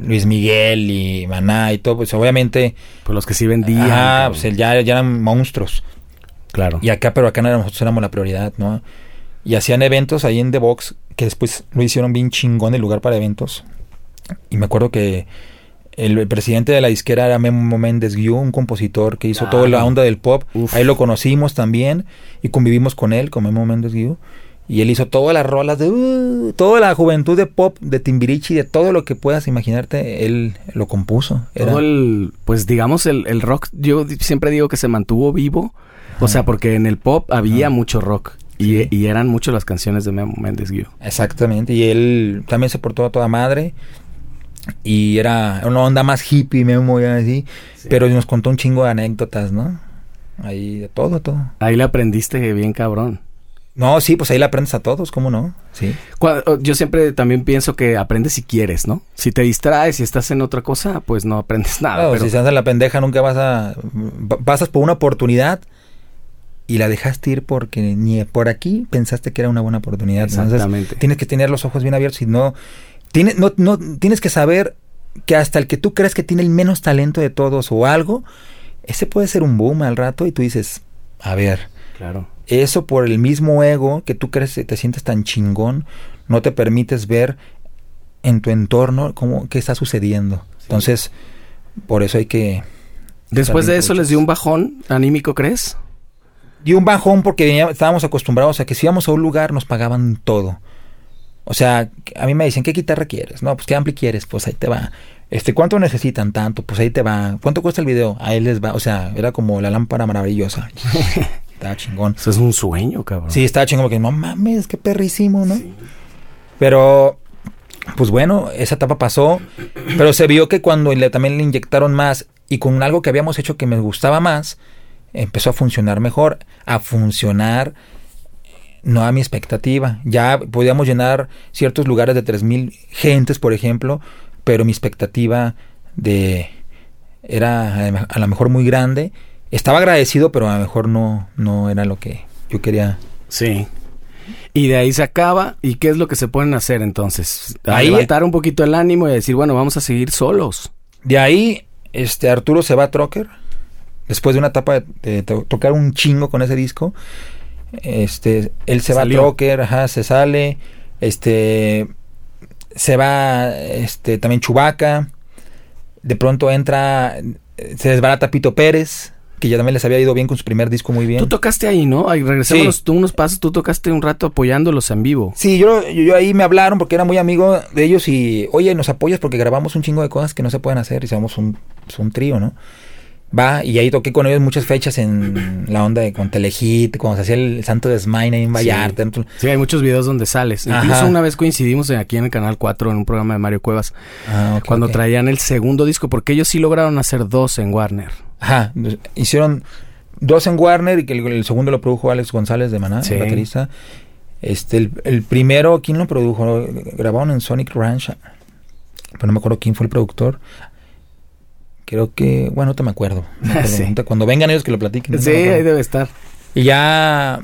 Luis Miguel y Maná y todo, pues obviamente, Pues los que sí vendían. cabrón. pues ya, ya eran monstruos. claro. Y acá, pero acá no éramos- nosotros éramos la prioridad, ¿no? Y hacían eventos ahí en The Box que después lo hicieron bien chingón el lugar para eventos. Y me acuerdo que el, presidente de la disquera era Memo Méndez Guiú, un compositor que hizo toda la Claro. onda del pop. Uf. Ahí lo conocimos también y convivimos con él, con Memo Méndez Guiú. Y él hizo todas las rolas de uh, toda la juventud de pop, de Timbirichi, de todo lo que puedas imaginarte, él lo compuso. Era- Todo el, pues digamos, el, el rock, yo siempre digo que se mantuvo vivo. O sea, porque en el pop había Ajá. mucho rock. Y, y eran mucho las canciones de Memo Méndez Guiú. Exactamente, y él también se portó a toda madre. Y era una onda más hippie, Memo, ya así. Pero nos contó un chingo de anécdotas, ¿no? Ahí de todo, todo. Ahí le aprendiste bien cabrón. No, sí, pues ahí le aprendes a todos, ¿cómo no? Sí. Yo siempre también pienso que aprendes si quieres, ¿no? Si te distraes y estás en otra cosa, pues no aprendes nada. Claro, pero- si se hace la pendeja, nunca vas a. pa- Pasas por una oportunidad y la dejaste ir porque ni por aquí pensaste que era una buena oportunidad. Entonces, Exactamente. tienes que tener los ojos bien abiertos y no. Tienes, no, no. Tienes que saber que hasta el que tú crees que tiene el menos talento de todos o algo, ese puede ser un boom al rato y tú dices, a ver. Claro. Eso por el mismo ego que tú crees que te sientes tan chingón, no te permites ver en tu entorno cómo qué está sucediendo. Entonces, por eso hay que Después de eso les dio un bajón anímico, ¿crees? Dio un bajón porque estábamos acostumbrados a que si íbamos a un lugar nos pagaban todo. O sea, a mí me dicen, ¿qué guitarra quieres? No, pues ¿qué ampli quieres? Pues ahí te va. Este, ¿cuánto necesitan? Tanto, pues ahí te va. ¿Cuánto cuesta el video? Ahí les va. O sea, era como la lámpara maravillosa. estaba chingón. Eso es un sueño, cabrón. Sí, estaba chingón porque no mames, qué perrísimo, ¿no? Pero, pues bueno, esa etapa pasó. Pero se vio que cuando le, también le inyectaron más y con algo que habíamos hecho que me gustaba más, empezó a funcionar mejor. A funcionar no a mi expectativa. Ya podíamos llenar ciertos lugares de 3.000 gentes, por ejemplo, pero mi expectativa de era a lo mejor muy grande. Estaba agradecido, pero a lo mejor no, no era lo que yo quería. Sí. Y de ahí se acaba. ¿Y qué es lo que se pueden hacer entonces? A Ahí- levantar un poquito el ánimo y decir, bueno, vamos a seguir solos. De ahí, este Arturo se va a Trocker. Después de una etapa de, de to- tocar un chingo con ese disco. Este, él se va a Trocker, ajá, se sale. Este se va este también Chubaca. De pronto entra se desbarata Pito Pérez, que ya también les había ido bien con su primer disco muy bien. Tú tocaste ahí, ¿no? Ahí regresamos Sí. tú unos pasos. Tú tocaste un rato apoyándolos en vivo. Sí, yo, yo, yo ahí me hablaron porque era muy amigo de ellos y, oye, nos apoyas porque grabamos un chingo de cosas que no se pueden hacer y somos un, un trío, ¿no? Va, y ahí toqué con ellos muchas fechas en la onda de con Telehit, cuando se hacía el Santo Desmaine ahí en Vallarta. Sí, hay muchos videos donde sales. Incluso una vez coincidimos aquí en el Canal 4 en un programa de Mario Cuevas. Ah, cuando traían el segundo disco. Porque ellos sí lograron hacer dos en Warner. Ajá, hicieron dos en Warner y que el, el segundo lo produjo Alex González de Maná, Sí. el baterista. Este, el, el primero, ¿quién lo produjo? Grabaron en Sonic Ranch, pero no me acuerdo quién fue el productor. Creo que, bueno, no te me acuerdo. No me acuerdo. Sí. Ahorita Cuando vengan ellos que lo platiquen. no Sí, ahí debe estar. Y ya,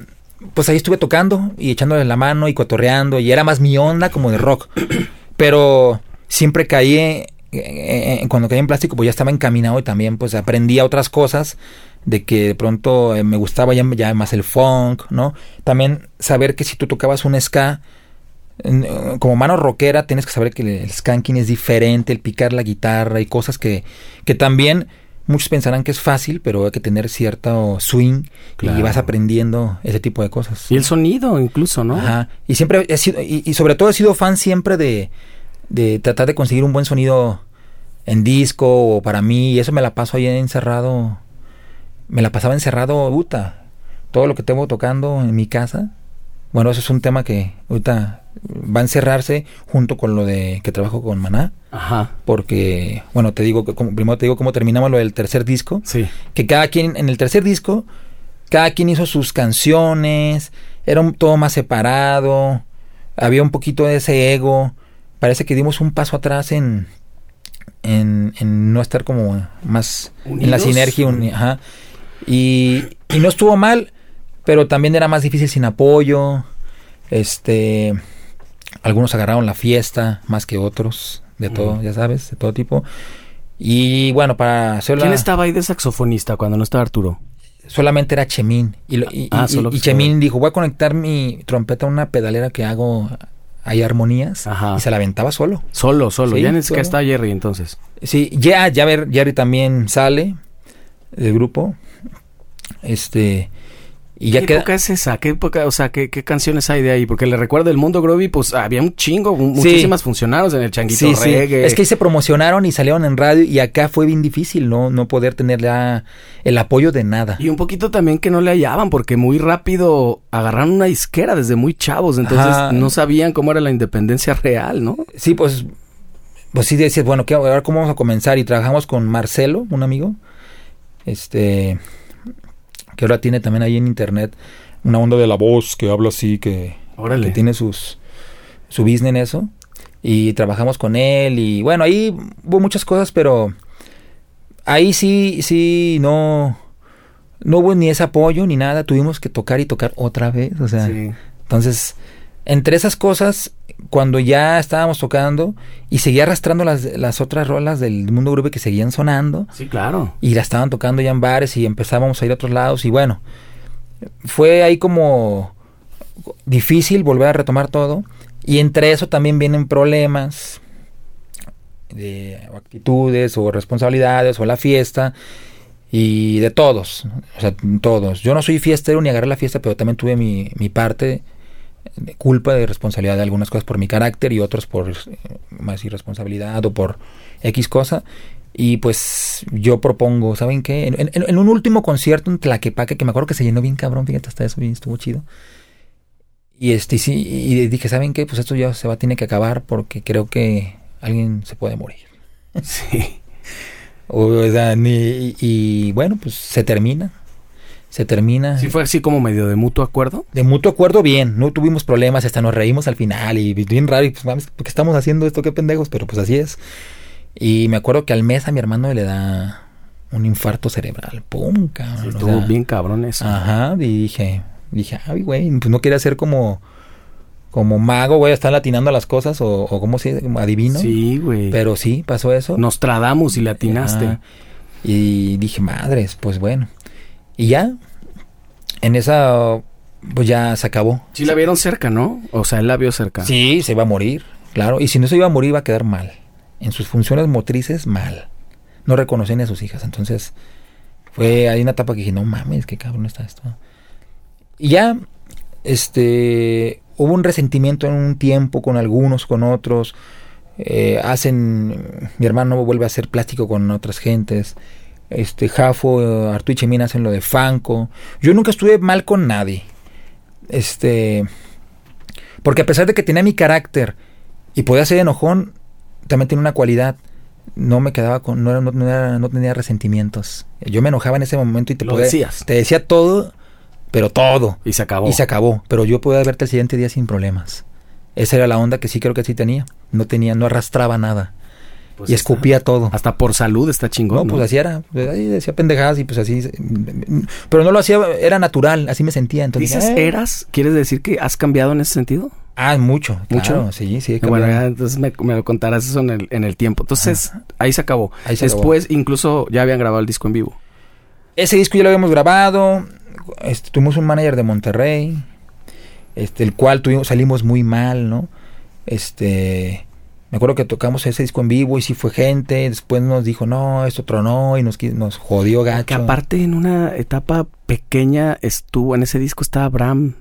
pues ahí estuve tocando y echándole la mano y cotorreando. Y era más mi onda como de rock. Pero siempre caí, eh, eh, cuando caí en plástico, pues ya estaba encaminado y también pues aprendí a otras cosas. De que de pronto eh, me gustaba ya, ya más el funk, ¿no? También saber que si tú tocabas un ska, eh, como mano rockera, tienes que saber que el skanking es diferente, el picar la guitarra y cosas que, que también muchos pensarán que es fácil, pero hay que tener cierto swing Claro. y vas aprendiendo ese tipo de cosas. Y el sonido incluso, ¿no? Ajá. Y siempre he sido, y, y sobre todo he sido fan siempre de, de tratar de conseguir un buen sonido en disco o para mí, y eso me la paso ahí encerrado, me la pasaba encerrado, Uta, todo lo que tengo tocando en mi casa. Bueno, eso es un tema que ahorita va a encerrarse junto con lo de que trabajo con Maná, Ajá. porque, bueno, te digo, como- primero te digo cómo terminamos lo del tercer disco Sí. que cada quien en el tercer disco cada quien hizo sus canciones era un, todo más separado había un poquito de ese ego parece que dimos un paso atrás en en, en no estar como más en la sinergia ajá. y, y no estuvo mal pero también era más difícil sin apoyo este algunos agarraron la fiesta más que otros de todo ya sabes de todo tipo y bueno para ¿Quién estaba ahí de saxofonista cuando no estaba Arturo? solamente era Chemín. Y, lo- y- Ah, y- Chemín dijo, voy a conectar mi trompeta a una pedalera que hago hay armonías Ajá. y se la aventaba solo. Solo, solo. Sí, ya en es que está Jerry entonces. Sí, ya, ya ver, Jerry también sale del grupo. Este. Y ya ¿Qué queda. época es esa? ¿Qué época, o sea, qué, qué canciones hay de ahí? Porque le recuerdo el mundo Groovy, pues había un chingo, mu- Sí. muchísimas funcionaron en el changuito Sí, sí. reggae. Es que ahí se promocionaron y salieron en radio y acá fue bien difícil no, no poder tener ya el apoyo de nada. Y un poquito también que no le hallaban, porque muy rápido agarraron una disquera desde muy chavos, entonces Ajá. no sabían cómo era la independencia real, ¿no? Sí, pues, pues sí decías, bueno, ¿qué, a ver cómo vamos a comenzar. Y trabajamos con Marcelo, un amigo, este, que ahora tiene también ahí en internet una onda de la voz que habla así, que, Órale. que tiene sus su business en eso. Y trabajamos con él y bueno, ahí hubo muchas cosas, pero ahí sí, sí, no, no hubo ni ese apoyo ni nada. Tuvimos que tocar y tocar otra vez, o sea. Sí. Entonces, entre esas cosas, cuando ya estábamos tocando y seguía arrastrando las, las otras rolas del mundo groove que seguían sonando Sí, claro. y la estaban tocando ya en bares y empezábamos a ir a otros lados y bueno, fue ahí como difícil volver a retomar todo y entre eso también vienen problemas de o actitudes o responsabilidades o la fiesta y de todos, o sea, todos. Yo no soy fiestero ni agarré la fiesta, pero también tuve mi, mi parte de culpa, de responsabilidad de algunas cosas por mi carácter y otros por eh, más irresponsabilidad o por X cosa. Y pues yo propongo, ¿saben qué? En, en- en un último concierto en Tlaquepaque, que me acuerdo que se llenó bien cabrón, fíjate, hasta eso bien estuvo chido. Y este sí, y dije, ¿saben qué? Pues esto ya se va, tiene que acabar porque creo que alguien se puede morir. Sí. O, sea, ni- y, y bueno, pues se termina. Se termina. Sí fue así como medio de mutuo acuerdo. De mutuo acuerdo, bien. No tuvimos problemas, hasta nos reímos al final. Y bien raro, y pues mames, ¿por qué estamos haciendo esto? Qué pendejos, pero pues así es. Y me acuerdo que al mes a mi hermano le da un infarto cerebral. ¡Pum! Cabrón. Sí, o estuvo sea, bien cabrón eso. Ajá, y dije, dije, ay, güey, pues no quería ser como, como mago, güey, estar latinando las cosas o, o como si, adivino. Sí, güey. Pero sí, pasó eso. Nos tradamos y latinaste. Y dije, madres, pues bueno. Y ya, en esa, pues ya se acabó. Sí la vieron cerca, ¿no? O sea, él la vio cerca. Sí, se iba a morir, claro. Y si no se iba a morir, iba a quedar mal. En sus funciones motrices, mal. No reconocían a sus hijas. Entonces, fue ahí una etapa que dije, no mames, qué cabrón está esto. Y ya, este, hubo un resentimiento en un tiempo con algunos, con otros. Eh, hacen, mi hermano vuelve a hacer plástico con otras gentes. Este, Jafo, Arturo y Chemín hacen lo de Fanco. Yo nunca estuve mal con nadie. Este, porque a pesar de que tenía mi carácter y podía ser enojón, también tenía una cualidad. No me quedaba con, no, era- no, no era- no tenía resentimientos. Yo me enojaba en ese momento y te Lo podía- decías. te decía todo, pero todo. Y se acabó. Y se acabó. Pero yo podía verte el siguiente día sin problemas. Esa era la onda que sí creo que sí tenía. No tenía, no arrastraba nada. Pues y está- escupía todo. Hasta por salud está chingón. No, ¿no? pues así era. Pues ahí decía pendejadas y pues así. Pero no lo hacía, era natural, así me sentía. Entonces, ¿Dices eh, eras? ¿Quieres decir que has cambiado en ese sentido? Ah, mucho. ¿Mucho? Claro, sí, sí. bueno, ya, entonces me, me lo contarás eso en el, en el tiempo. Entonces, ahí se acabó. Ahí se Después, incluso ya habían grabado el disco en vivo. Ese disco ya lo habíamos grabado. Este, tuvimos un manager de Monterrey. Este, el cual tuvimos, salimos muy mal, ¿no? Este. Me acuerdo que tocamos ese disco en vivo y sí fue gente. Después nos dijo, no, esto tronó y nos, nos jodió gacho. Que aparte, en una etapa pequeña estuvo, en ese disco estaba Abraham,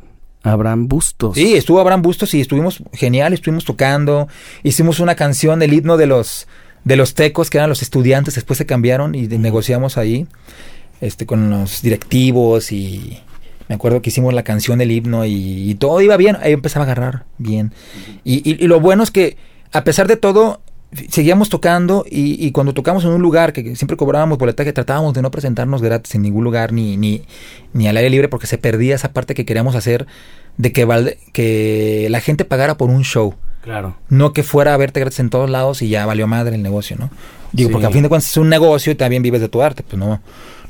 Abraham Bustos. Sí, estuvo Abraham Bustos y estuvimos genial, estuvimos tocando. Hicimos una canción, el himno de los de los tecos, que eran los estudiantes, después se cambiaron y negociamos ahí este con los directivos y me acuerdo que hicimos la canción del himno y, y todo iba bien, ahí empezaba a agarrar bien. Y, y- y lo bueno es que a pesar de todo seguíamos tocando y, y cuando tocamos en un lugar que siempre cobrábamos boletaje, tratábamos de no presentarnos gratis en ningún lugar ni, ni, ni al aire libre porque se perdía esa parte que queríamos hacer de que, valde- que la gente pagara por un show. Claro. No que fuera a verte gratis en todos lados y ya valió madre el negocio, ¿no? Digo, Sí. porque a fin de cuentas es un negocio y también vives de tu arte, pues no,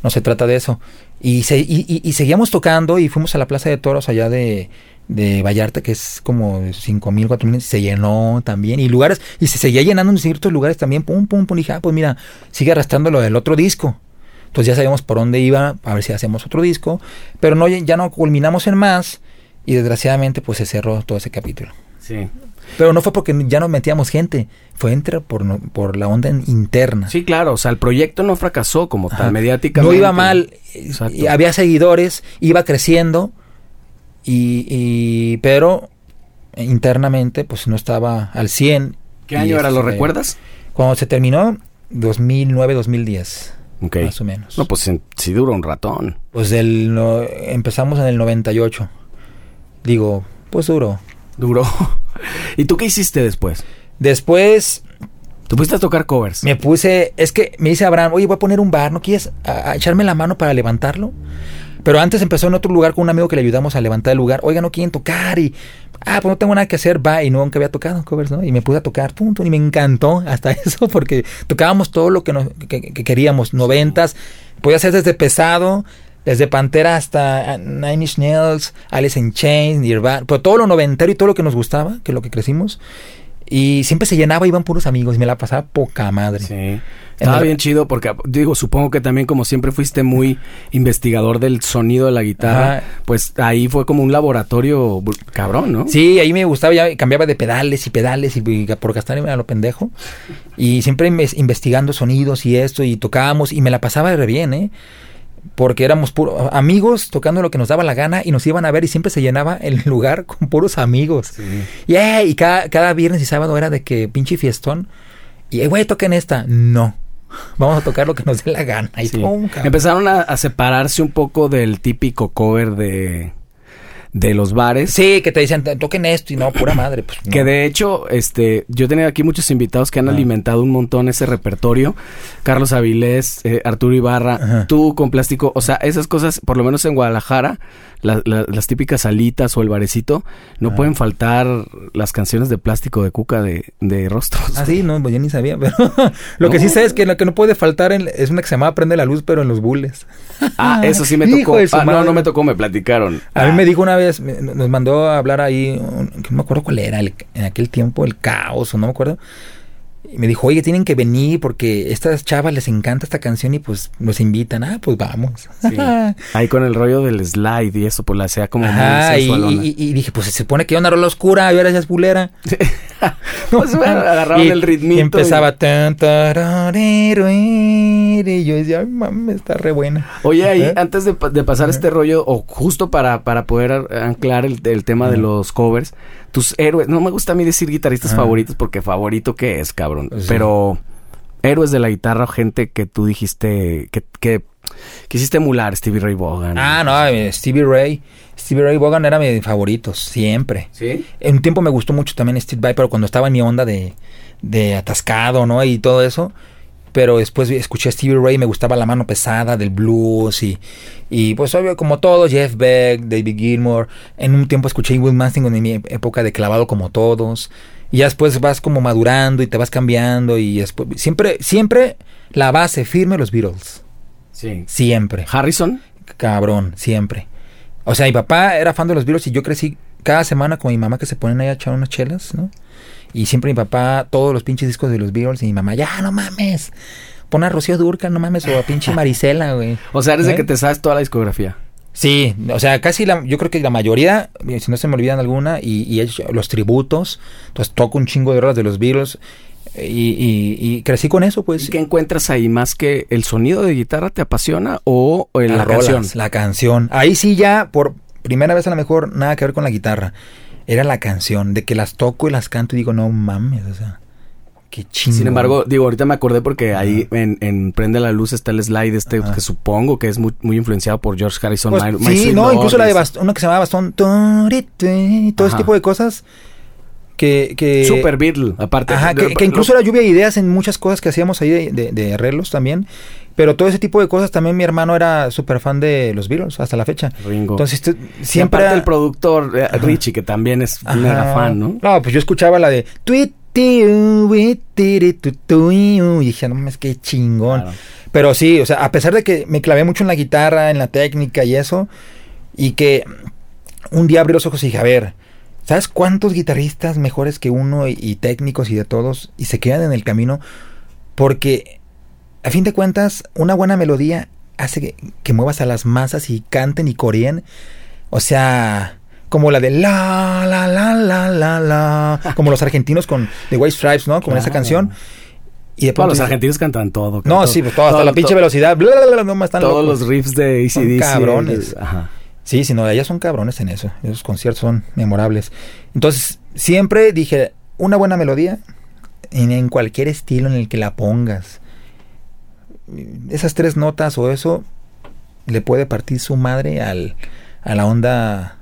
no se trata de eso. Y, se, y, y- y seguíamos tocando y fuimos a la Plaza de Toros allá de, de Vallarta, que es como cinco mil, cuatro mil, se llenó también. Y lugares, y se seguía llenando en ciertos lugares también, pum, pum, pum. Y dije, ah, pues mira, sigue arrastrando lo del otro disco. Entonces ya sabíamos por dónde iba, a ver si hacemos otro disco. Pero no, ya no culminamos en más. Y desgraciadamente, pues se cerró todo ese capítulo. Sí. Pero no fue porque ya no metíamos gente, fue entre por, por la onda interna. Sí, claro, o sea, el proyecto no fracasó como Ajá. tal, mediáticamente. No iba mal, Exacto. había seguidores, iba creciendo, y, y- pero internamente pues no estaba al 100. ¿Qué año era? ¿Lo fue- recuerdas? Cuando se terminó, 2009-2010, Ok. más o menos. No, pues sí dura un ratón. Pues del, no- empezamos en el 98. Digo, pues duró. Duró. ¿Y tú qué hiciste después? Después Tú fuiste a tocar covers. me puse, es que me dice Abraham, oye, voy a poner un bar, ¿no quieres a- a echarme la mano para levantarlo? Pero antes empezó en otro lugar con un amigo que le ayudamos a levantar el lugar. Oiga, no quieren tocar y, ah, pues no tengo nada que hacer, va. Y no, nunca había tocado covers, ¿no? Y me puse a tocar, punto. Y me encantó hasta eso porque tocábamos todo lo que, nos, que, que queríamos. Noventas, podía ser desde pesado, desde Pantera hasta ah, Nine Inch Nails, Alice in Chains, Nirvana, pero todo lo noventero y todo lo que nos gustaba, que es lo que crecimos. Y siempre se llenaba, iban puros amigos y me la pasaba poca madre. Sí. Estaba el- bien chido porque, digo, supongo que también como siempre fuiste muy investigador del sonido de la guitarra, Ajá. pues ahí fue como un laboratorio br- cabrón, ¿no? Sí, ahí me gustaba, ya cambiaba de pedales y pedales y, y por gastarme a lo pendejo. Y siempre inves- investigando sonidos y esto y tocábamos y me la pasaba re bien, ¿eh? Porque éramos puros amigos tocando lo que nos daba la gana y nos iban a ver y siempre se llenaba el lugar con puros amigos. Sí. Y, y cada, cada viernes y sábado era de que pinche fiestón. Y, güey, toquen esta. No. Vamos a tocar lo que nos dé la gana. Y Sí. Empezaron a, a separarse un poco del típico cover de, de los bares. Sí, que te dicen, toquen esto y no, pura madre. Pues, no. Que de hecho, este, yo tenía aquí muchos invitados que han Ah. alimentado un montón ese repertorio. Carlos Avilés, eh, Arturo Ibarra, Ajá. tú con plástico. O sea, esas cosas, por lo menos en Guadalajara, la- la- las típicas salitas o el barecito, no Ah. pueden faltar las canciones de plástico de Cuca de, de Rostros. Ah, sí, no, pues yo ni sabía, pero lo que sí sé es que lo que no puede faltar en- es una que se llama Prende la Luz, pero en los bules. Ah, eso sí me tocó. Ah, no, no me tocó, me platicaron. A mí me dijo una vez, nos mandó a hablar ahí, no me acuerdo cuál era, el- en aquel tiempo, el caos, o no me acuerdo. Y me dijo, oye, tienen que venir porque a estas chavas les encanta esta canción y pues nos invitan. Ah, pues vamos. sí. Ahí con el rollo del slide y eso, pues la sea como Ajá, muy y, y- y dije, pues se supone que era una rola oscura y ahora ya es bulera. Pues, bueno, agarraron Y- el ritmito. Y empezaba. tan, tararero, y yo decía, ay, mames, está re buena. Oye, ahí, antes de, de pasar este rollo, o justo para, para poder ar- anclar el, el tema de los covers, tus héroes, no me gusta a mí decir guitarristas Ajá. favoritos porque favorito que es, cabrón. Pues sí. Pero héroes de la guitarra o gente que tú dijiste que, que quisiste emular, Stevie Ray Vaughan. Ah, no, eh, Stevie Ray. Stevie Ray Vaughan era mi favorito, siempre. ¿Sí? En un tiempo me gustó mucho también Steve Vai, pero cuando estaba en mi onda de, de atascado, ¿no? Y todo eso. Pero después escuché a Stevie Ray, me gustaba la mano pesada del blues y, y pues obvio, como todos, Jeff Beck, David Gilmour. En un tiempo escuché Will Mustang en mi época de clavado como todos. Y ya después vas como madurando y te vas cambiando y después... Siempre, siempre la base firme los Beatles. Sí. Siempre. Harrison. Cabrón, siempre. O sea, mi papá era fan de los Beatles y yo crecí cada semana con mi mamá que se ponen ahí a echar unas chelas, ¿no? Y siempre mi papá, todos los pinches discos de los Beatles y mi mamá, ya, no mames. Pon a Rocío Durca, no mames, o a pinche Marisela, güey. O sea, eres de ¿Eh? que te sabes toda la discografía. Sí, o sea, casi la, yo creo que la mayoría, si no se me olvidan alguna, y, y los tributos, entonces toco un chingo de rolas de los Beatles y, y- y crecí con eso, pues. ¿Y qué encuentras ahí? ¿Más que el sonido de guitarra te apasiona o o la canción? La canción. Ahí sí ya, por primera vez a lo mejor, nada que ver con la guitarra. Era la canción, de que las toco y las canto y digo, no mames, o sea, qué chingón. Sin embargo, digo, ahorita me acordé porque ahí en, en Prende la Luz está el slide este Ajá. que supongo que es muy, muy influenciado por George Harrison. Pues, My- My sí, no, Lord, incluso la de bastón, una que se llamaba Bastón, todo ese tipo de cosas que... que Super Beatle, aparte. Ajá, que incluso era lluvia de ideas en muchas cosas que hacíamos ahí de, de- de arreglos también. Pero todo ese tipo de cosas también mi hermano era súper fan de los Beatles hasta la fecha. Ringo. Entonces tú- Y siempre... aparte el productor eh, Richie, que también es un Ajá. mega fan, ¿no? No, pues yo escuchaba la de... "Tuitiu, uitiritu, Y dije, no mames, qué chingón. Claro. Pero sí, o sea, a pesar de que me clavé mucho en la guitarra, en la técnica y eso, y que un día abrí los ojos y dije, a ver, ¿sabes cuántos guitarristas mejores que uno y, y técnicos y de todos y se quedan en el camino? Porque, a fin de cuentas, una buena melodía hace que, que muevas a las masas y canten y coreen. O sea, como la de la, la, la, la, la, la, como los argentinos con The White Stripes, ¿no? Como esa canción. Y de pronto los argentinos cantan todo. No, sí, pues todo, hasta la pinche velocidad. Bla, bla, bla, no, están todos los riffs de ACDC. cabrones. Ajá. Sí, sí, no, ellas son cabrones en eso. Esos conciertos son memorables. Entonces, siempre dije, una buena melodía en, en cualquier estilo en el que la pongas. Esas tres notas o eso le puede partir su madre al, a la onda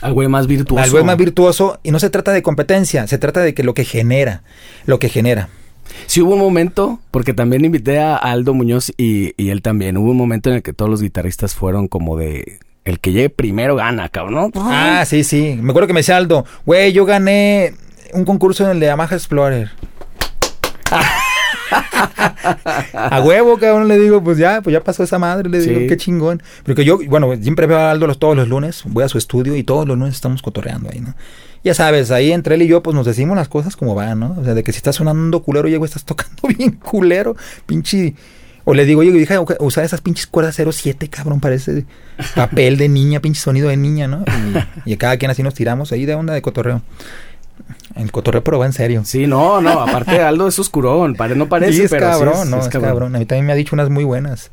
al güey más virtuoso. Al güey más virtuoso. Y no se trata de competencia, se trata de que lo que genera, lo que genera. Sí hubo un momento, porque también invité a Aldo Muñoz y, y, él también, hubo un momento en el que todos los guitarristas fueron como de... El que llegue primero gana, cabrón. Ah, sí, sí. Me acuerdo que me decía Aldo, güey, yo gané un concurso en el de Yamaha Explorer. a huevo, cabrón, le digo, pues ya, pues ya pasó esa madre, le digo, qué chingón. Porque yo, bueno, siempre veo a Aldo los, todos los lunes, voy a su estudio y todos los lunes estamos cotorreando ahí, ¿no? Ya sabes, ahí entre él y yo, pues nos decimos las cosas como van, ¿no? O sea, de que si estás sonando culero, llego, estás tocando bien culero, pinche. O le digo, oye, dije, usar esas pinches cuerdas 07, cabrón, parece papel de niña, pinche sonido de niña, ¿no? Y, y cada quien así nos tiramos ahí de onda de cotorreo. El cotorreo pero va en serio. Sí, no, no, aparte Aldo es oscurón, no parece, sí, es pero cabrón, no, es, cabrón. A mí también me ha dicho unas muy buenas.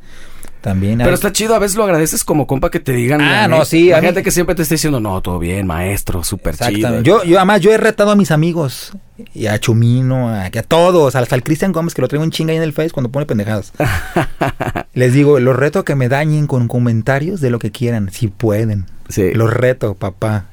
También. Pero está chido, a veces lo agradeces como compa que te digan. Ah, no, sí. Hay gente que siempre te está diciendo, no, todo bien, maestro, súper chido. Yo, yo, además, yo he retado a mis amigos, y a Chumino, a, a todos, hasta al Cristian Gómez, que lo traigo un chinga ahí en el Face cuando pone pendejadas. Les digo, los reto que me dañen con comentarios de lo que quieran, si pueden. Sí. Los reto, papá.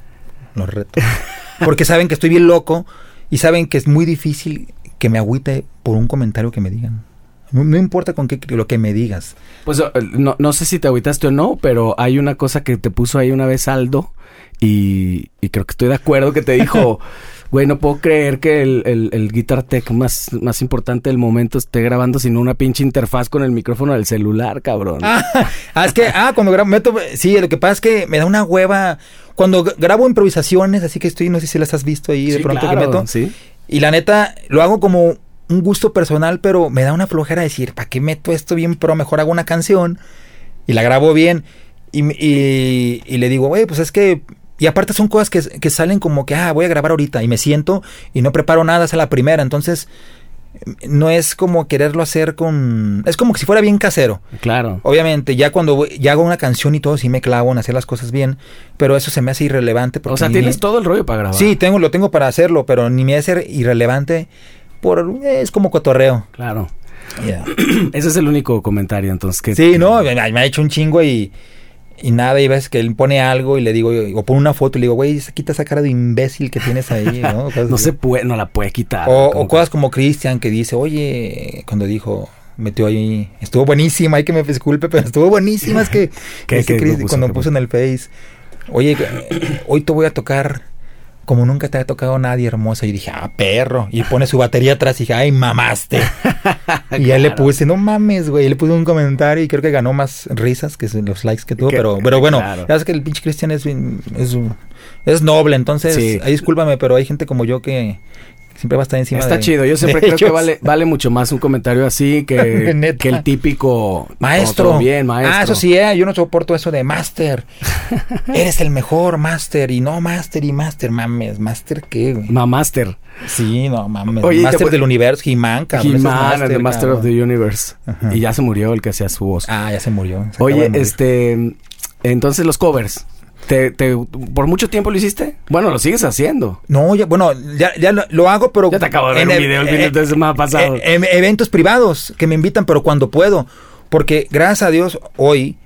Los reto. Porque saben que estoy bien loco y saben que es muy difícil que me agüite por un comentario que me digan. No, importa con qué lo que me digas. Pues eh, no, no sé si te agüitaste o no, pero hay una cosa que te puso ahí una vez Aldo y, y creo que estoy de acuerdo que te dijo, güey, no puedo creer que el, el, el, Guitar Tech más, más importante del momento esté grabando sin una pinche interfaz con el micrófono del celular, cabrón. Ah, es que, ah, cuando grabo, meto, sí, lo que pasa es que me da una hueva. Cuando grabo improvisaciones, así que estoy, no sé si las has visto ahí de pronto que meto. Sí. Y la neta, lo hago como un gusto personal, pero me da una flojera decir, ¿para qué meto esto bien pro? Mejor hago una canción y la grabo bien. Y, y, y le digo, güey, pues es que y aparte son cosas que, que, salen como que, ah, voy a grabar ahorita y me siento y no preparo nada, es a la primera. Entonces, no es como quererlo hacer con... Es como que si fuera bien casero. Claro. Obviamente, ya cuando ya hago una canción y todo, sí me clavo en hacer las cosas bien, pero eso se me hace irrelevante. o sea, tienes todo el rollo para grabar. Sí, tengo, lo tengo para hacerlo, pero ni me hace irrelevante por... Es como cotorreo. Claro. Ese es el único comentario, entonces. que Sí, no, me ha hecho un chingo y y nada, y ves que él pone algo y le digo, o pone una foto y le digo, güey, quita esa cara de imbécil que tienes ahí, ¿no? no se puede, no la puede quitar. O, cosas como Cristian que dice, oye, cuando dijo, metió ahí, estuvo buenísima, hay que me disculpe, pero estuvo buenísima, es que, cuando me puso en el Face, oye, hoy te voy a tocar como nunca te ha tocado nadie hermosa. Y dije, ah, perro. Y pone su batería atrás y dije, ay, mamaste. y él le puse, no mames, güey. Le puse un comentario y creo que ganó más risas que los likes que tuvo. Pero, pero bueno, ya sabes que el pinche Cristian es, es, es noble. Entonces, ahí discúlpame, pero hay gente como yo que, siempre va a estar encima Está chido, yo siempre creo que vale, vale mucho más un comentario así que, que el típico maestro. bien, maestro. Ah, eso sí, eh, yo no soporto eso de master. Eres el mejor master y no master y master, mames, master qué, güey. Mamaster. Sí, no mames. master del universo, He-Man, cabrón. He-Man, el Master of the Universe. Y ya se murió el que hacía su voz. Ah, ya se murió. Oye, este, entonces los covers. ¿Te, te, por mucho tiempo lo hiciste? Bueno, lo sigues haciendo. No, ya, bueno, ya, ya lo, hago, pero... Ya te acabo de ver un video el fin de semana pasado. En, eventos privados que me invitan, pero cuando puedo. Porque gracias a Dios, hoy,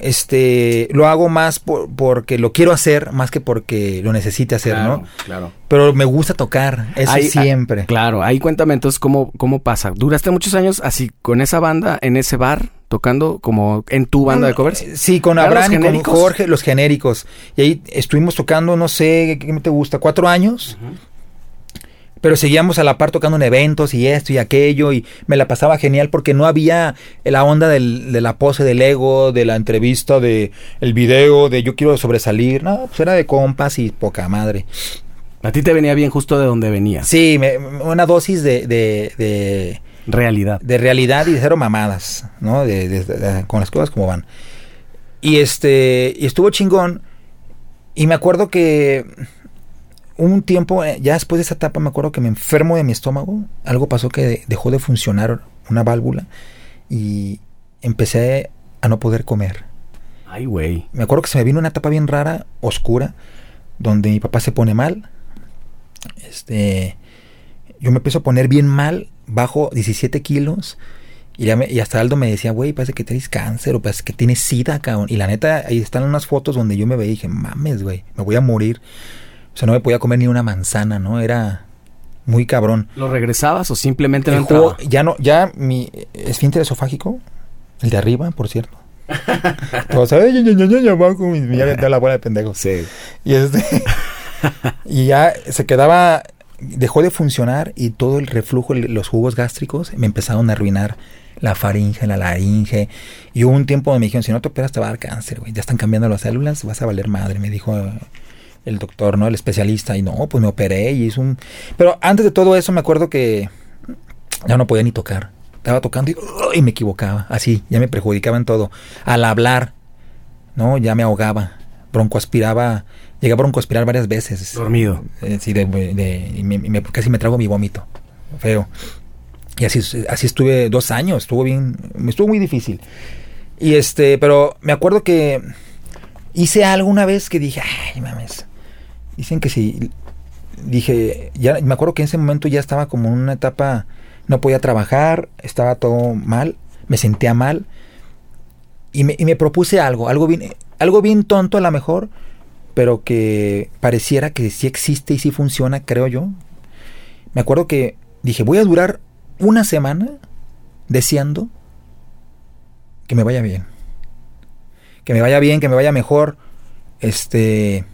este, lo hago más por, porque lo quiero hacer, más que porque lo necesite hacer, ¿no? Claro. Pero me gusta tocar, eso siempre. claro, ahí cuéntame entonces cómo, cómo pasa. ¿Duraste muchos años así con esa banda, en ese bar? tocando como en tu banda de covers? Eh, sí, con Abraham y con Jorge, los genéricos. Y ahí estuvimos tocando, no sé, ¿qué te gusta? ¿Cuatro años? Pero seguíamos a la par tocando en eventos y esto y aquello y me la pasaba genial porque no había la onda del, de la pose del ego, de la entrevista, de el video, de yo quiero sobresalir. No, pues era de compas y poca madre. A ti te venía bien justo de donde venía. Sí, me, una dosis de, de Realidad. De realidad y de cero mamadas, ¿no? De, con las cosas como van. Y este, y estuvo chingón. Y me acuerdo que un tiempo, eh, ya después de esa etapa, me acuerdo que me enfermo de mi estómago. Algo pasó que dejó de funcionar una válvula y empecé a no poder comer. Ay, güey. Me acuerdo que se me vino una etapa bien rara, oscura, donde mi papá se pone mal. Este, yo me empiezo a poner bien mal, bajo 17 kilos. Y, y hasta Aldo me decía, güey, parece que tienes cáncer o parece que tienes sida, cabrón. Y la neta, ahí están unas fotos donde yo me veía y dije, mames, güey, me voy a morir. O sea, no me podía comer ni una manzana, ¿no? Era muy cabrón. ¿Lo regresabas o simplemente no entraba? Ya no, ya mi esfínter esofágico, el de arriba, por cierto. o sea, abajo, ya, la bola de pendejo. Sí. Y este... y ya se quedaba dejó de funcionar y todo el reflujo, los jugos gástricos me empezaron a arruinar la faringe, la laringe. Y hubo un tiempo donde me dijeron, si no te operas te va a dar cáncer, güey. Ya están cambiando las células, vas a valer madre, me dijo el doctor, ¿no? El especialista. Y no, pues me operé y es un... Pero antes de todo eso me acuerdo que ya no podía ni tocar. Estaba tocando y, me equivocaba. Así, ya me perjudicaba en todo. Al hablar, ¿no? Ya me ahogaba. Bronco aspiraba Llegué a broncoaspirar varias veces. Dormido. Eh, sí, de, casi me trago mi vómito. Feo. Y así, así estuve dos años. Estuvo bien. Me estuvo muy difícil. Y este, pero me acuerdo que hice algo una vez que dije, ay, mames. Dicen que sí. Dije, ya me acuerdo que en ese momento ya estaba como en una etapa, no podía trabajar, estaba todo mal, me sentía mal. Y me, y me propuse algo, algo bien, algo bien tonto a lo mejor, pero que pareciera que sí existe y sí funciona, creo yo. Me acuerdo que dije, voy a durar una semana deseando que me vaya bien. Que me vaya bien, que me vaya mejor. Este.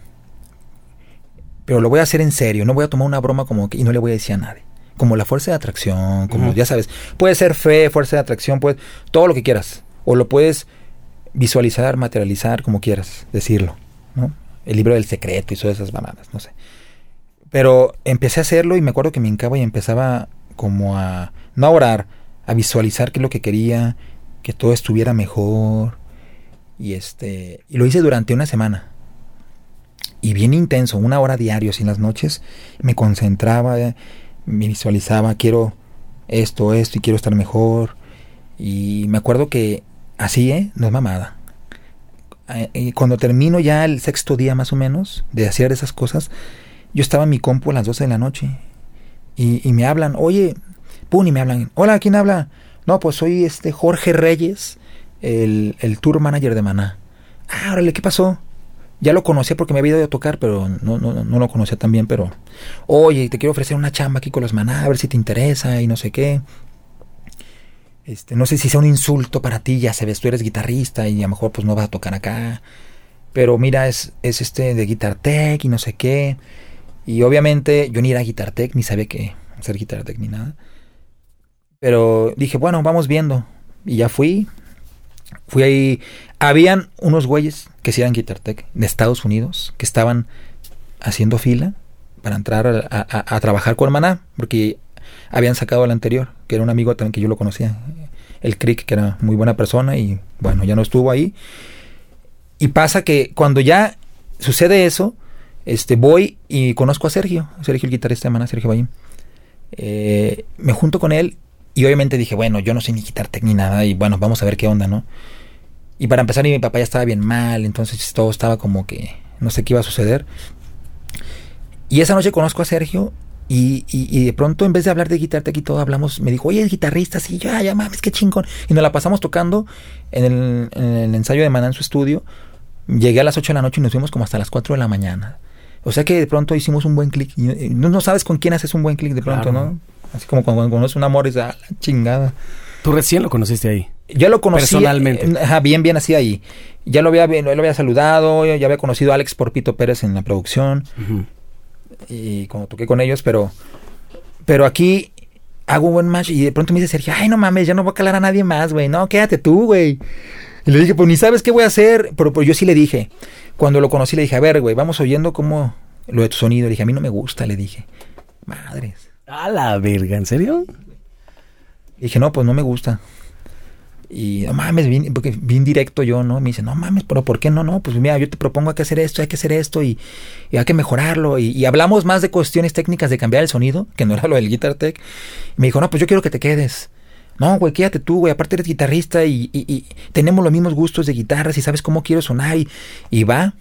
Pero lo voy a hacer en serio. No voy a tomar una broma como que. Y no le voy a decir a nadie. Como la fuerza de atracción, como ya sabes. Puede ser fe, fuerza de atracción, puede. Todo lo que quieras. O lo puedes visualizar, materializar, como quieras decirlo. ¿no? el libro del secreto y todas esas bananas, no sé. Pero empecé a hacerlo y me acuerdo que me hincaba y empezaba como a, no a orar, a visualizar qué es lo que quería, que todo estuviera mejor. Y este, y lo hice durante una semana. Y bien intenso, una hora diario, sin las noches, me concentraba, me visualizaba, quiero esto, esto y quiero estar mejor. Y me acuerdo que así, ¿eh? No es mamada. Eh, cuando termino ya el sexto día más o menos de hacer esas cosas, yo estaba en mi compu a las 12 de la noche y, me hablan, oye, pum, y me hablan, hola, ¿quién habla? No, pues soy este Jorge Reyes, el, el tour manager de Maná. Ah, órale, ¿qué pasó? Ya lo conocía porque me había ido a tocar, pero no, no, no lo conocía tan bien, pero... Oye, te quiero ofrecer una chamba aquí con los Maná, a ver si te interesa y no sé qué. Este, no sé si sea un insulto para ti, ya sabes, tú eres guitarrista y a lo mejor pues no vas a tocar acá. Pero mira, es, es este de Guitar Tech y no sé qué. Y obviamente yo ni era Guitar Tech, ni sabía que hacer Guitar Tech ni nada. Pero dije, bueno, vamos viendo. Y ya fui. Fui ahí. Habían unos güeyes que sí eran Guitar Tech de Estados Unidos que estaban haciendo fila para entrar a, a trabajar con Maná. Porque habían sacado al anterior, que era un amigo también que yo lo conocía, el Crick, que era muy buena persona y bueno, ya no estuvo ahí. Y pasa que cuando ya sucede eso, este, voy y conozco a Sergio, Sergio el guitarrista de Maná, Sergio Bayín. Eh, me junto con él y obviamente dije, bueno, yo no sé ni guitarra ni nada y bueno, vamos a ver qué onda, ¿no? Y para empezar, mi papá ya estaba bien mal, entonces todo estaba como que no sé qué iba a suceder. Y esa noche conozco a Sergio y, y, de pronto, en vez de hablar de guitarra aquí todo, hablamos, me dijo, oye, es guitarrista, sí, ya, ya mames, qué chingón. Y nos la pasamos tocando en el, en el ensayo de Maná en su estudio. Llegué a las 8 de la noche y nos fuimos como hasta las 4 de la mañana. O sea que de pronto hicimos un buen clic. No, no sabes con quién haces un buen clic de pronto, ¿no? Así como cuando, conoces un amor y dices, ah, la chingada. ¿Tú recién lo conociste ahí? Yo lo conocí. Personalmente. Eh, bien, bien así ahí. Ya lo había, lo había saludado, ya había conocido a Alex Porpito Pérez en la producción y cuando toqué con ellos, pero, pero aquí hago un buen match y de pronto me dice Sergio, ay, no mames, ya no voy a calar a nadie más, güey, no, quédate tú, güey. Y le dije, pues ni sabes qué voy a hacer, pero, pues yo sí le dije, cuando lo conocí le dije, a ver, güey, vamos oyendo como lo de tu sonido. Le dije, a mí no me gusta, le dije, madres. A la verga, ¿en serio? Le dije, no, pues no me gusta. Y no mames, bien, porque bien directo yo, ¿no? Me dice, no mames, pero ¿por qué no? No, pues mira, yo te propongo hay que hacer esto, hay que hacer esto y, hay que mejorarlo. Y, hablamos más de cuestiones técnicas de cambiar el sonido, que no era lo del Guitar Tech. Y me dijo, no, pues yo quiero que te quedes. No, güey, quédate tú, güey. Aparte eres guitarrista y, tenemos los mismos gustos de guitarras y sabes cómo quiero sonar. Y, y va.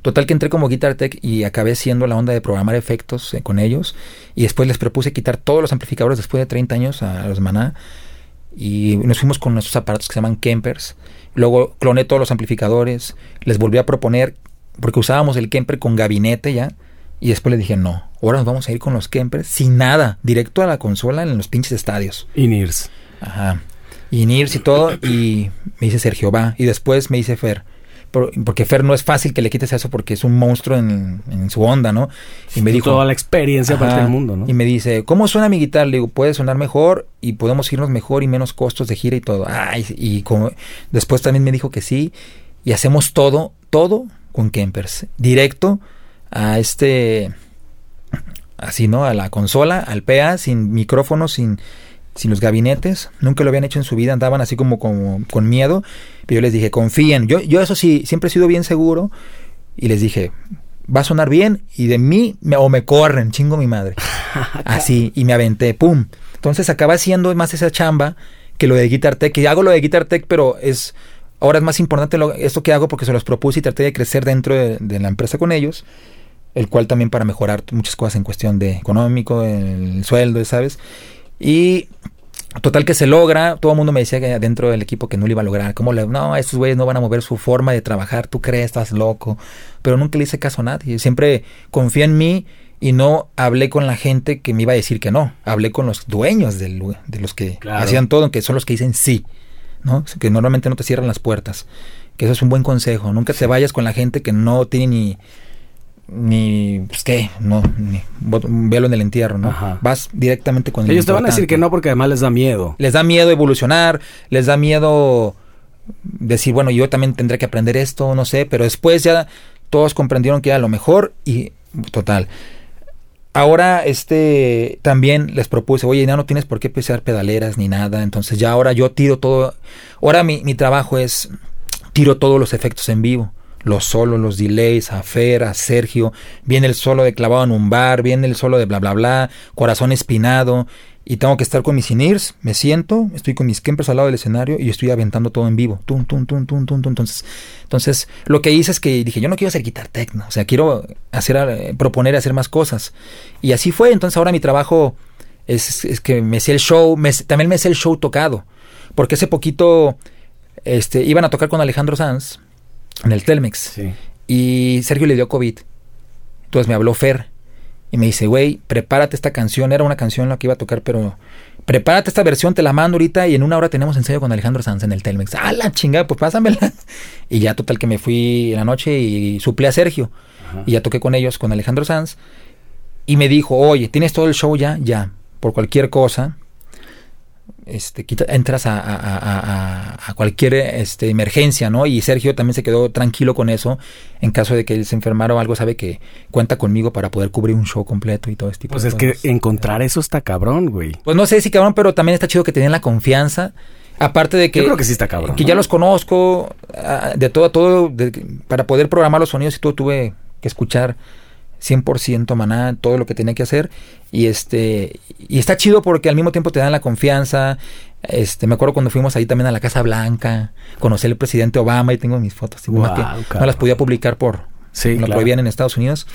Total que entré como Guitar Tech y acabé siendo la onda de programar efectos eh, con ellos. Y después les propuse quitar todos los amplificadores después de 30 años a los Maná y nos fuimos con nuestros aparatos que se llaman Kempers. Luego cloné todos los amplificadores, les volví a proponer, porque usábamos el Kemper con gabinete ya, y después les dije, no, ahora nos vamos a ir con los Kempers sin nada, directo a la consola en los pinches estadios. INIRS. Ajá. INIRS y todo, y me dice Sergio, va. Y después me dice Fer, porque Fer no es fácil que le quites eso porque es un monstruo en, su onda, ¿no? Y me dijo... Toda la experiencia para el mundo, ¿no? Y me dice, ¿cómo suena mi guitarra? Le digo, puede sonar mejor y podemos irnos mejor y menos costos de gira y todo. Ay, y como, después también me dijo que sí. Y hacemos todo, todo con Kempers. Directo a este... Así, ¿no? A la consola, al PA, sin micrófono, sin sin los gabinetes, nunca lo habían hecho en su vida, andaban así como, como con miedo, pero yo les dije, confíen, yo, yo eso sí, siempre he sido bien seguro, y les dije, va a sonar bien, y de mí, o me corren, chingo mi madre, así, y me aventé, pum, entonces acaba siendo más esa chamba que lo de Guitar Tech, que hago lo de Guitar Tech, pero es, ahora es más importante lo, esto que hago porque se los propuse y traté de crecer dentro de, de la empresa con ellos, el cual también para mejorar muchas cosas en cuestión de económico, el sueldo, ¿sabes? Y total que se logra, todo el mundo me decía que dentro del equipo que no lo iba a lograr, ¿cómo le, no, estos güeyes no van a mover su forma de trabajar, tú crees, estás loco, pero nunca le hice caso a nadie, siempre confía en mí y no hablé con la gente que me iba a decir que no, hablé con los dueños del, de los que hacían todo, que son los que dicen sí, ¿no? Que normalmente no te cierran las puertas, que eso es un buen consejo, nunca te vayas con la gente que no tiene ni ni pues qué, no, ni velo en el entierro, ¿no? Vas directamente con el Ellos te van a decir que no porque además les da miedo. Les da miedo evolucionar, les da miedo decir, bueno, yo también tendré que aprender esto, no sé, pero después ya todos comprendieron que era lo mejor y total. Ahora este también les propuse, oye, ya no tienes por qué pisar pedaleras ni nada, entonces ya ahora yo tiro todo, ahora mi, mi trabajo es tiro todos los efectos en vivo los solos, los delays, a Fer, a Sergio, viene el solo de clavado en un bar, viene el solo de bla bla bla, corazón espinado, y tengo que estar con mis in-ears, me siento, estoy con mis kempers al lado del escenario y estoy aventando todo en vivo. Tum, tum, tum, tum, tum, Entonces, entonces, lo que hice es que dije, yo no quiero hacer guitar techno, o sea, quiero hacer, eh, proponer hacer más cosas. Y así fue, entonces ahora mi trabajo es, es que me sé el show, me, también me sé el show tocado, porque hace poquito este, iban a tocar con Alejandro Sanz, en el Telmex. Y Sergio le dio COVID. Entonces me habló Fer y me dice, güey, prepárate esta canción. Era una canción la que iba a tocar, pero prepárate esta versión, te la mando ahorita y en una hora tenemos ensayo con Alejandro Sanz en el Telmex. Ah, la chingada, pues pásamela. Y ya total que me fui en la noche y suplé a Sergio. Y ya toqué con ellos, con Alejandro Sanz. Y me dijo, oye, ¿tienes todo el show ya? Ya. Por cualquier cosa, este, entras a, cualquier este, emergencia, ¿no? Y Sergio también se quedó tranquilo con eso. En caso de que él se enfermara o algo, sabe que cuenta conmigo para poder cubrir un show completo y todo este tipo pues es que encontrar eso está cabrón, güey. Pues no sé si cabrón, pero también está chido que tenían la confianza. Aparte de que. Yo creo que sí está cabrón. Que ya los conozco, ah, de todo a todo, para poder programar los sonidos y todo tuve que escuchar 100% maná, todo lo que tenía que hacer. Y este y está chido porque al mismo tiempo te dan la confianza. Este, me acuerdo cuando fuimos ahí también a la Casa Blanca, conocí al presidente Obama y tengo mis fotos. no las podía publicar por sí, lo prohibían en Estados Unidos.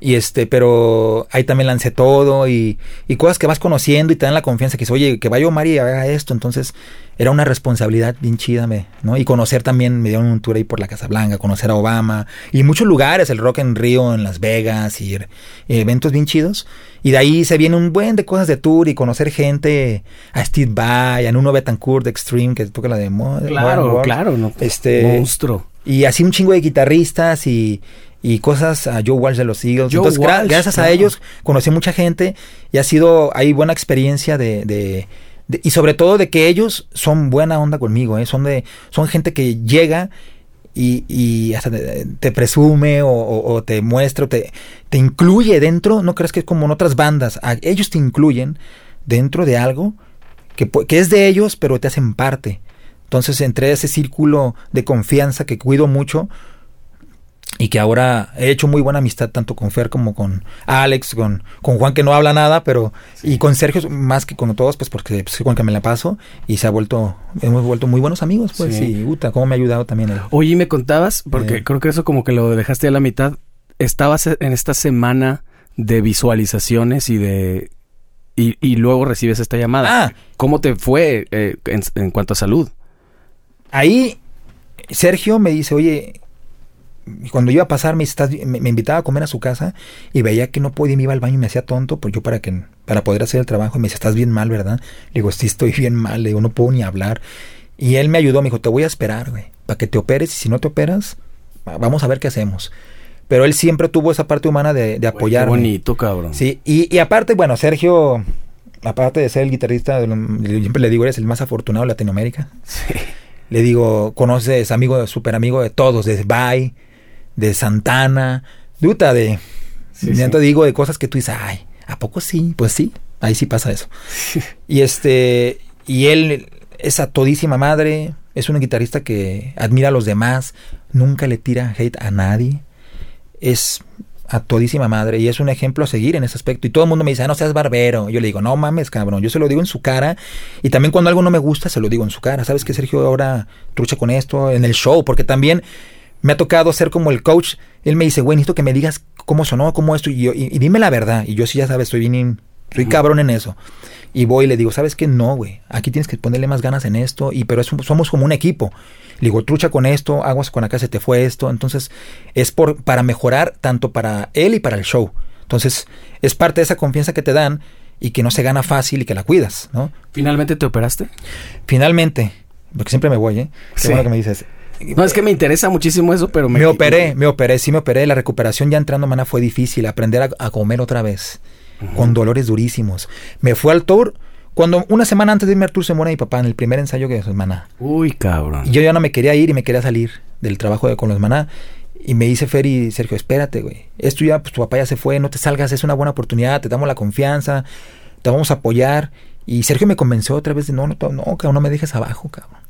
Y este, pero ahí también lancé todo y, y, cosas que vas conociendo y te dan la confianza que dice, oye, que vaya Omar y haga esto. Entonces, era una responsabilidad bien chida, ¿no? Y conocer también, me dieron un tour ahí por la Casa Blanca, conocer a Obama y muchos lugares, el Rock en Río, en Las Vegas y, eventos bien chidos. Y de ahí se viene un buen de cosas de tour y conocer gente, a Steve Vai, a Nuno Betancourt de Extreme, que toca la de Claro, claro, no, este, monstruo. Y así un chingo de guitarristas y y cosas a Joe Walsh de los Eagles. Entonces, gracias a ellos conocí mucha gente y ha sido ahí buena experiencia de, de, y sobre todo de que ellos son buena onda conmigo, ¿eh? son de son gente que llega y, y hasta te, presume o, te muestra, o te, te incluye dentro, no crees que es como en otras bandas, ellos te incluyen dentro de algo que, que es de ellos, pero te hacen parte. Entonces, entre ese círculo de confianza que cuido mucho, y que ahora he hecho muy buena amistad tanto con Fer como con Alex, con, con Juan que no habla nada, pero y con Sergio más que con todos, pues porque pues, con que me la paso y se ha vuelto, hemos vuelto muy buenos amigos, pues sí. y Uta, cómo me ha ayudado también. Él. Oye, me contabas, porque eh. creo que eso como que lo dejaste a la mitad, estabas en esta semana de visualizaciones y de... Y, y luego recibes esta llamada. Ah. ¿Cómo te fue eh, en, en cuanto a salud? Ahí Sergio me dice, oye, cuando iba a pasar me, me, invitaba a comer a su casa y veía que no podía, me iba al baño y me hacía tonto, pues yo para que para poder hacer el trabajo y me dice, estás bien mal, ¿verdad? Le digo, sí, estoy bien mal, le digo, no puedo ni hablar. Y él me ayudó, me dijo, te voy a esperar, güey, para que te operes y si no te operas, vamos a ver qué hacemos. Pero él siempre tuvo esa parte humana de, de apoyarme. Qué bonito, cabrón. Sí, y, y aparte, bueno, Sergio, aparte de ser el guitarrista, siempre le digo, eres el más afortunado de Latinoamérica. Sí. Le digo, conoces amigo, súper amigo de todos, de Bye, de Santana, duta de, sí, digo, de cosas que tú dices, ay, ¿a poco sí? Pues sí, ahí sí pasa eso. y este, y él es a todísima madre, es un guitarrista que admira a los demás, nunca le tira hate a nadie, es a todísima madre y es un ejemplo a seguir en ese aspecto. Y todo el mundo me dice, ah, no seas barbero. yo le digo, no mames, cabrón. Yo se lo digo en su cara. Y también cuando algo no me gusta, se lo digo en su cara. ¿Sabes que Sergio ahora trucha con esto en el show? Porque también me ha tocado ser como el coach. Él me dice, güey, necesito que me digas cómo sonó, cómo esto, y, yo, y, dime la verdad. Y yo sí, ya sabes, estoy bien, soy cabrón en eso. Y voy y le digo, ¿sabes qué? No, güey, aquí tienes que ponerle más ganas en esto, y pero somos como un equipo. Le digo, trucha con esto, aguas con acá se te fue esto. Entonces, es por, para mejorar tanto para él y para el show. Entonces, es parte de esa confianza que te dan y que no se gana fácil y que la cuidas, ¿no? ¿Finalmente te operaste? Finalmente, porque siempre me voy, ¿eh? Qué bueno que me dices. No, es que me interesa muchísimo eso, pero me... Me operé, me operé, sí me operé. La recuperación ya entrando mana fue difícil. Aprender a, comer otra vez. Con dolores durísimos. Me fue al tour. Cuando una semana antes de irme al tour se muere mi papá en el primer ensayo que de su hermana. Uy, cabrón. Y yo ya no me quería ir y me quería salir del trabajo de, con los maná. Y me dice Ferry, Sergio, espérate, güey. Esto ya, pues tu papá ya se fue, no te salgas, es una buena oportunidad, te damos la confianza, te vamos a apoyar. Y Sergio me convenció otra vez de, no, no, no, cabrón, no me dejes abajo, cabrón.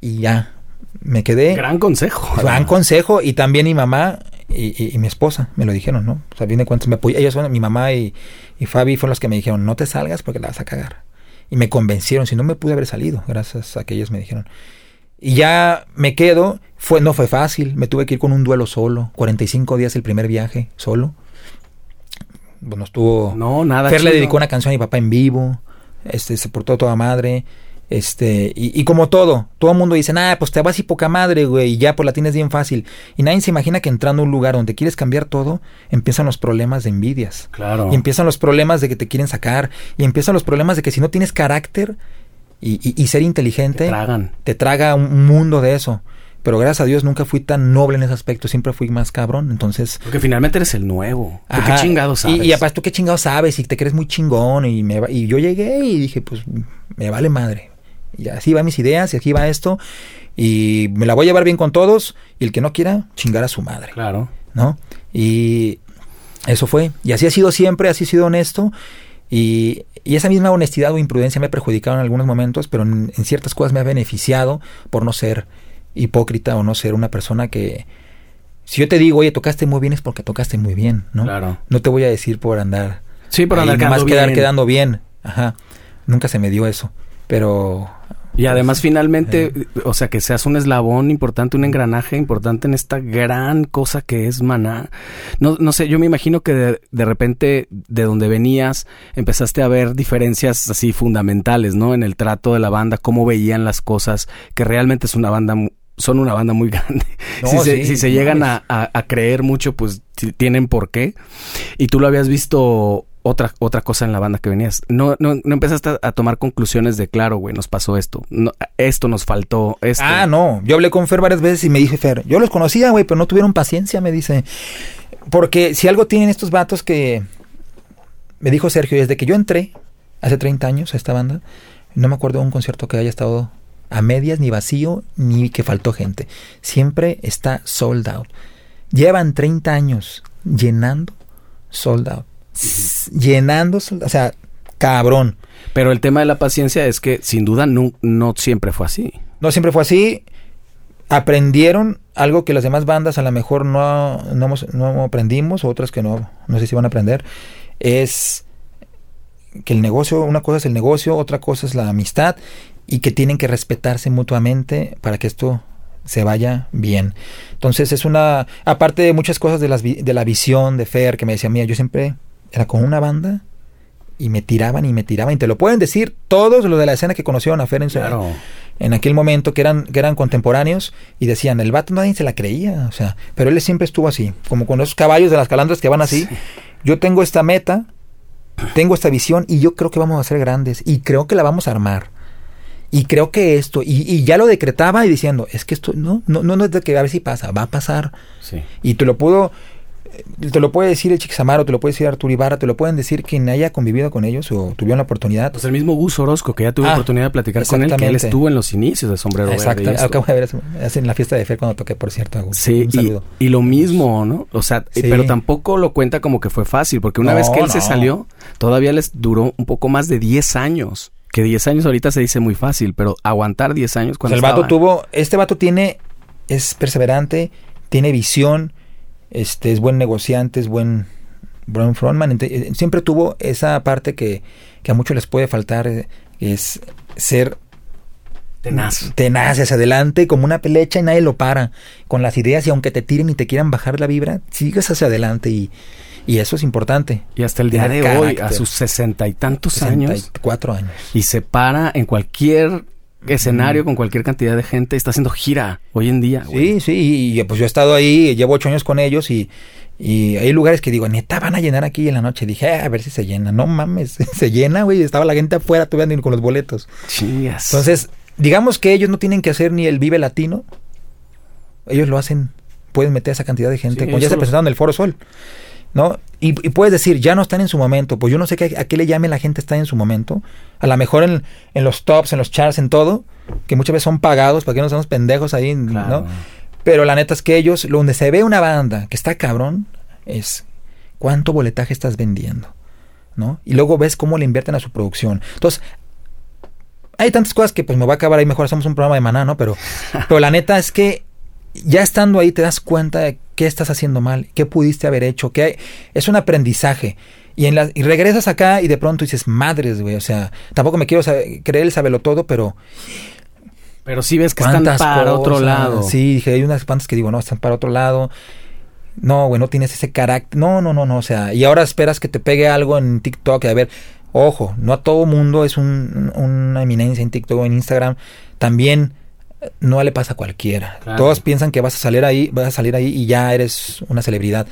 Y ya, me quedé. Gran consejo. Gran consejo. Y también mi mamá y, mi esposa me lo dijeron, ¿no? O sea, viene cuántos me apoyaron. Ellos son, mi mamá y, y Fabi fueron los que me dijeron, no te salgas porque la vas a cagar. Y me convencieron, si no me pude haber salido, gracias a que ellos me dijeron. Y ya me quedo, fue, no fue fácil, me tuve que ir con un duelo solo, 45 días el primer viaje, solo. Bueno, estuvo... No, nada. Fer le dedicó una canción a mi papá en vivo, este, se portó toda madre. Este, y, como todo, todo el mundo dice, ah, pues te vas y poca madre, güey, y ya pues la tienes bien fácil. Y nadie se imagina que entrando a un lugar donde quieres cambiar todo, empiezan los problemas de envidias. Claro. Y empiezan los problemas de que te quieren sacar. Y empiezan los problemas de que si no tienes carácter y, ser inteligente, te, te traga un mundo de eso. Pero gracias a Dios nunca fui tan noble en ese aspecto, siempre fui más cabrón, entonces... Porque finalmente eres el nuevo. qué chingados sabes? Y, y aparte, ¿tú qué chingados sabes? Y te crees muy chingón. Y, me, y yo llegué y dije, pues, me vale madre. Y así van mis ideas y aquí va esto. Y me la voy a llevar bien con todos. Y el que no quiera, chingar a su madre. Claro. ¿No? Y eso fue. Y así ha sido siempre, así ha sido honesto. Y, esa misma honestidad o imprudencia me ha perjudicado en algunos momentos, pero en, ciertas cosas me ha beneficiado por no ser hipócrita o no ser una persona que... Si yo te digo, oye, tocaste muy bien, es porque tocaste muy bien, ¿no? Claro. No te voy a decir por andar... Sí, por andar quedando quedar quedando bien. Ajá. Nunca se me dio eso. Pero y además finalmente, eh. o sea, que seas un eslabón importante, un engranaje importante en esta gran cosa que es Maná. No, no sé, yo me imagino que de, de, repente de donde venías empezaste a ver diferencias así fundamentales, ¿no? En el trato de la banda, cómo veían las cosas, que realmente es una banda son una banda muy grande. si, se, si, se, llegan a, a, creer mucho, pues tienen por qué. Y tú lo habías visto otra, otra cosa en la banda que venías. No, no, no empezaste a, tomar conclusiones de, claro, güey, nos pasó esto. No, esto nos faltó. Esto. Ah, no. Yo hablé con Fer varias veces y me dije, Fer, yo los conocía, güey, pero no tuvieron paciencia, me dice. Porque si algo tienen estos vatos que... Me dijo Sergio, desde que yo entré, hace 30 años, a esta banda, no me acuerdo de un concierto que haya estado a medias, ni vacío, ni que faltó gente. Siempre está sold out. Llevan 30 años llenando sold out llenando, o sea, cabrón. Pero el tema de la paciencia es que sin duda no, no siempre fue así. No siempre fue así. Aprendieron algo que las demás bandas a lo mejor no, no, hemos- no aprendimos, otras que no, no sé si van a aprender. Es que el negocio, una cosa es el negocio, otra cosa es la amistad y que tienen que respetarse mutuamente para que esto se vaya bien. Entonces es una, aparte de muchas cosas de, las, de la visión de Fer que me decía, mía, yo siempre era con una banda y me tiraban y me tiraban y te lo pueden decir todos los de la escena que conocieron a Fer en su, Claro. en aquel momento que eran, que eran contemporáneos y decían, el vato nadie se la creía, o sea, pero él siempre estuvo así, como con esos caballos de las calandras que van así. Yo tengo esta meta, tengo esta visión y yo creo que vamos a ser grandes y creo que la vamos a armar. Y creo que esto, y, y ya lo decretaba y diciendo, es que esto, no, no, no, no es de que a ver si pasa, va a pasar. Sí. Y te lo puedo, eh, te lo puede decir el Chiquizamaro, te lo puede decir Arturo Ibarra, te lo pueden decir quien haya convivido con ellos o tuvieron la oportunidad. Pues el mismo Gus Orozco, que ya tuve Ah, oportunidad de platicar con él, que él estuvo en los inicios de Sombrero Exacto, Verde. acabo de ver eso, en la fiesta de Fer cuando toqué, por cierto. Agus. Sí, y, saludo. y lo mismo, ¿no? O sea, eh, Sí. pero tampoco lo cuenta como que fue fácil, porque una No, vez que él se salió, todavía les duró un poco más de 10 años. Que 10 años ahorita se dice muy fácil, pero aguantar 10 años O sea, cuando el vato estaban- tuvo, este vato tiene, es perseverante, tiene visión, este, es buen negociante, es buen, buen frontman, eh, siempre tuvo esa parte que, que a muchos les puede faltar, eh, es ser Tenaz. tenaz hacia adelante como una pelecha y nadie lo para con las ideas y aunque te tiren y te quieran bajar la vibra, sigues hacia adelante y, y eso es importante. Y hasta el día de hoy, a sus sesenta y tantos años, 64 años. y se para en cualquier escenario con cualquier cantidad de gente, está haciendo gira hoy en día. güey. Sí, sí, y, pues yo he estado ahí, llevo ocho años con ellos y, y hay lugares que digo, neta, van a llenar aquí en la noche. Dije, "Ah, a ver si se llena. No mames, se llena, güey. Estaba la gente afuera todavía con los boletos. Chingas. Entonces, digamos que ellos no tienen que hacer ni el Vive Latino. Ellos lo hacen, pueden meter esa cantidad de gente. Sí, como ya se presentaron en el Foro Sol. ¿No? Y, y puedes decir, ya no están en su momento. Pues yo no sé qué, a qué le llame la gente está en su momento. A lo mejor en, en los tops, en los charts, en todo. Que muchas veces son pagados para que no seamos pendejos ahí, Claro. ¿no? Pero la neta es que ellos, lo donde se ve una banda que está cabrón, es cuánto boletaje estás vendiendo, ¿no? Y luego ves cómo le invierten a su producción. Entonces, hay tantas cosas que pues me va a acabar ahí, mejor hacemos un programa de maná, ¿no? Pero, pero la neta es que ya estando ahí te das cuenta de qué estás haciendo mal, qué pudiste haber hecho, que hay- es un aprendizaje. Y, en la, y regresas acá y de pronto dices, madres, güey, o sea, tampoco me quiero saber- creer el sabelo todo, pero Pero sí ves que están ¿Cuántas para otro lado. Sí, dije, hay unas cuantas que digo, no, están para otro lado. No, güey, no tienes ese carácter. No, no, no, no. O sea, y ahora esperas que te pegue algo en TikTok. A ver, ojo, no a todo mundo es un- una eminencia en TikTok o en Instagram. También no le pasa a cualquiera. Claro. Todos piensan que vas a salir ahí, vas a salir ahí y ya eres una celebridad.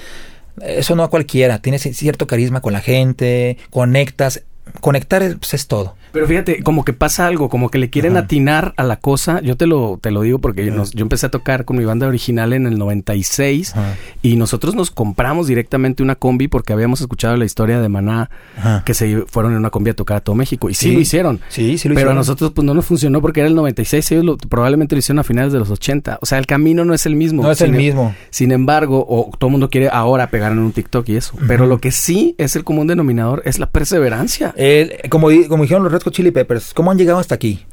Eso no a cualquiera. Tienes cierto carisma con la gente, conectas. Conectar es, pues, es todo. Pero fíjate, como que pasa algo, como que le quieren Ajá. atinar a la cosa. Yo te lo, te lo digo porque nos- yo empecé a tocar con mi banda original en el 96 Ajá. y nosotros nos compramos directamente una combi porque habíamos escuchado la historia de Maná Ajá. que se fueron en una combi a tocar a todo México y sí, Sí. lo hicieron. Sí, sí lo Pero a hicieron. nosotros pues no nos funcionó porque era el 96, ellos lo- probablemente lo hicieron a finales de los 80. O sea, el camino no es el mismo. No es el Sin- mismo. Sin embargo, o todo el mundo quiere ahora pegar en un TikTok y eso. Pero lo que sí es el común denominador es la perseverancia. El- como, como dijeron los Red Hot Chili Peppers, ¿cómo han llegado hasta aquí?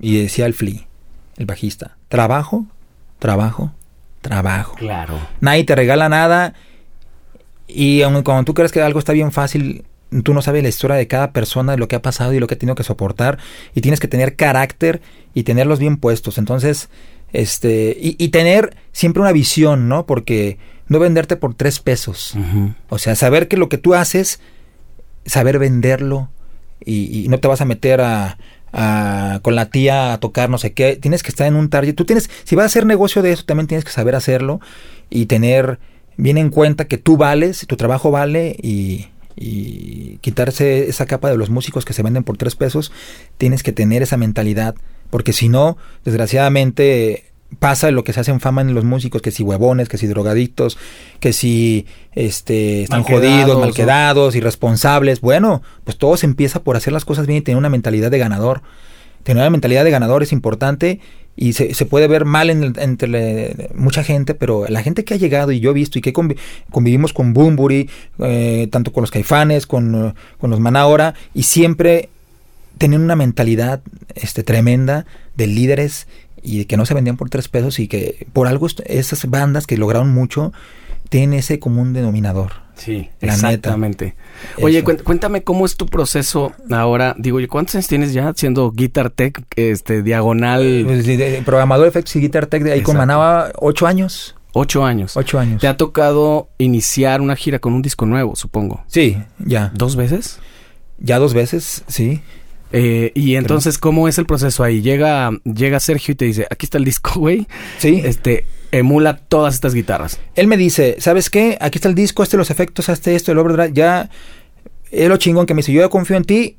Y decía el Flea, el bajista, trabajo, trabajo, trabajo. Claro. Nadie te regala nada y aun cuando tú crees que algo está bien fácil, tú no sabes la historia de cada persona, de lo que ha pasado y lo que ha tenido que soportar y tienes que tener carácter y tenerlos bien puestos. Entonces, este, y, y tener siempre una visión, ¿no? Porque no venderte por tres pesos. O sea, saber que lo que tú haces, saber venderlo y, y no te vas a meter a, a- con la tía a tocar no sé qué. Tienes que estar en un target. Tú tienes, si vas a hacer negocio de eso, también tienes que saber hacerlo y tener bien en cuenta que tú vales, tu trabajo vale y, y quitarse esa capa de los músicos que se venden por tres pesos. Tienes que tener esa mentalidad porque si no, desgraciadamente pasa lo que se hace en fama en los músicos, que si huevones, que si drogadictos, que si este están jodidos, mal o- quedados, irresponsables. Bueno, pues todo se empieza por hacer las cosas bien y tener una mentalidad de ganador. Tener una mentalidad de ganador es importante y se, se puede ver mal en entre le- mucha gente, pero la gente que ha llegado y yo he visto y que convi- convivimos con Bumburi, eh, tanto con los caifanes, con, con los Manahora, y siempre tenían una mentalidad este, tremenda de líderes y que no se vendían por tres pesos y que por algo esas bandas que lograron mucho tienen ese común denominador. Sí, La neta. exactamente. Oye, cuen- cuéntame cómo es tu proceso ahora. Digo, ¿cuántos años tienes ya siendo Guitar Tech, este, diagonal? Pues, de- de- programador de efectos y Guitar Tech de ahí con Exacto. Manaba ocho años. Ocho años. Ocho años. Te ha tocado iniciar una gira con un disco nuevo, supongo. Sí, ya. ¿Dos veces? Ya dos veces, sí. Eh, y entonces, ¿cómo es el proceso ahí? Llega, llega Sergio y te dice, aquí está el disco, güey. Sí. Este, emula todas estas guitarras. Él me dice, ¿sabes qué? Aquí está el disco, este los efectos, este esto, el overdrive, ya es lo chingón que me dice, yo ya confío en ti.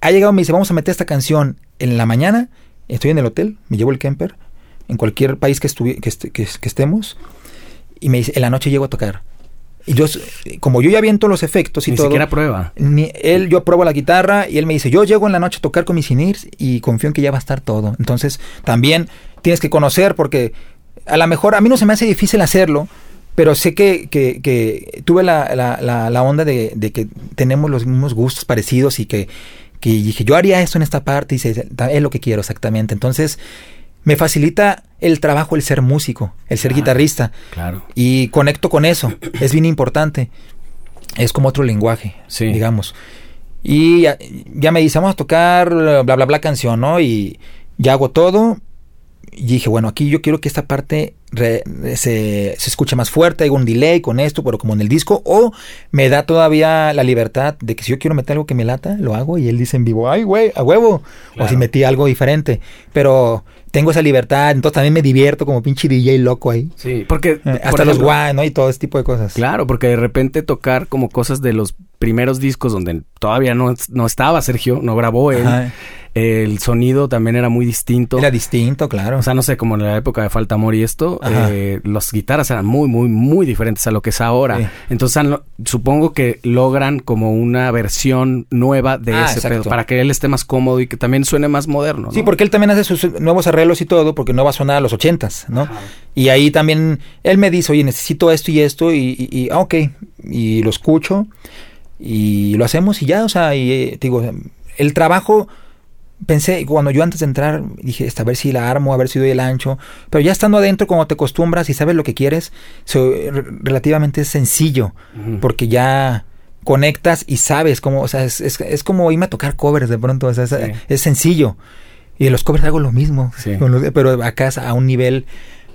Ha llegado, me dice, vamos a meter esta canción en la mañana, estoy en el hotel, me llevo el camper, en cualquier país que, estuvi- que, est- que- que estemos, y me dice, en la noche llego a tocar. Y yo, como yo ya viento los efectos y Ni todo, siquiera prueba. ni- él, yo pruebo la guitarra y él me dice, yo llego en la noche a tocar con mis inirs y confío en que ya va a estar todo. Entonces, también tienes que conocer porque a lo mejor a mí no se me hace difícil hacerlo, pero sé que, que- que tuve la, la- la- la onda de, de que tenemos los mismos gustos parecidos y que, que dije, yo haría esto en esta parte y se- es lo que quiero exactamente. Entonces, me facilita el trabajo el ser músico, el ser guitarrista Claro. y conecto con eso. Es bien importante. Es como otro lenguaje, Sí. digamos. Y ya, ya me dice, vamos a tocar bla, bla, bla canción, ¿no? Y ya hago todo. Y dije, bueno, aquí yo quiero que esta parte re- se, se escuche más fuerte, hago un delay con esto, pero como en el disco, o me da todavía la libertad de que si yo quiero meter algo que me lata, lo hago y él dice en vivo, ay, güey, a huevo, o si metí algo diferente, pero tengo esa libertad, entonces también me divierto como pinche DJ loco ahí. Sí, porque... Eh, por hasta los guay, ¿no? Y todo ese tipo de cosas. Claro, porque de repente tocar como cosas de los primeros discos donde todavía no, no estaba Sergio, no grabó él. Ajá. El sonido también era muy distinto. Era distinto, claro. O sea, no sé, como en la época de Falta Amor y esto, Eh, las guitarras eran muy, muy, muy diferentes a lo que es ahora. Sí. Entonces, han- supongo que logran como una versión nueva de Ah, ese exacto. pedo, para que él esté más cómodo y que también suene más moderno. Sí, porque él también hace sus nuevos arreglos y todo, porque no va a sonar a los ochentas, ¿no? Ajá. Y ahí también él me dice, oye, necesito esto y esto, y, y, y, ah, ok, y lo escucho, y lo hacemos y ya, o sea, y eh, digo, el trabajo, pensé, cuando yo antes de entrar, dije, "Esta, a ver si la armo, a ver si doy el ancho, pero ya estando adentro, cuando te acostumbras y sabes lo que quieres, so- re- relativamente es sencillo, porque ya conectas y sabes cómo, o sea, es, es, es como irme a tocar covers de pronto, o sea, es, Sí. es sencillo. Y en los covers hago lo mismo, Sí. con los- pero acá es a un nivel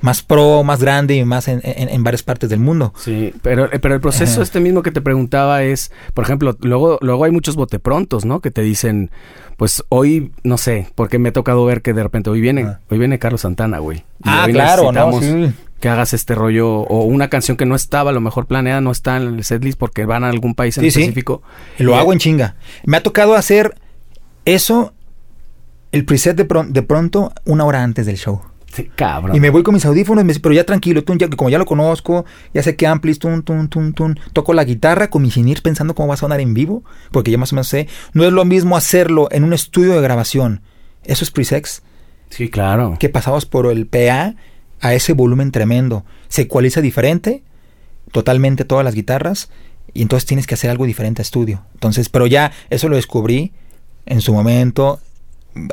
más pro, más grande y más en, en- en varias partes del mundo. Sí, pero, eh, pero el proceso Ajá. este mismo que te preguntaba es, por ejemplo, luego, luego hay muchos boteprontos, ¿no? Que te dicen, pues hoy, no sé, porque me ha tocado ver que de repente hoy viene, Ah. hoy viene Carlos Santana, güey. Ah, claro, ¿no? Sí. Que hagas este rollo, o una canción que no estaba, a lo mejor planeada, no está en el setlist porque van a algún país en Sí, sí. específico. Y lo Y- hago en chinga. Me ha tocado hacer eso, el preset de, pron- de pronto, una hora antes del show. Sí, cabrón. Y me voy con mis audífonos, me dice, pero ya tranquilo, tun, ya, como ya lo conozco, ya sé qué amplis, tun, tun, tun, tun. Toco la guitarra con mis inirs pensando cómo va a sonar en vivo, porque ya más o menos sé. No es lo mismo hacerlo en un estudio de grabación. Eso es presets, Sí, claro. que pasamos por el PA a ese volumen tremendo. Se ecualiza diferente, totalmente todas las guitarras, y entonces tienes que hacer algo diferente a estudio. Entonces, pero ya eso lo descubrí en su momento,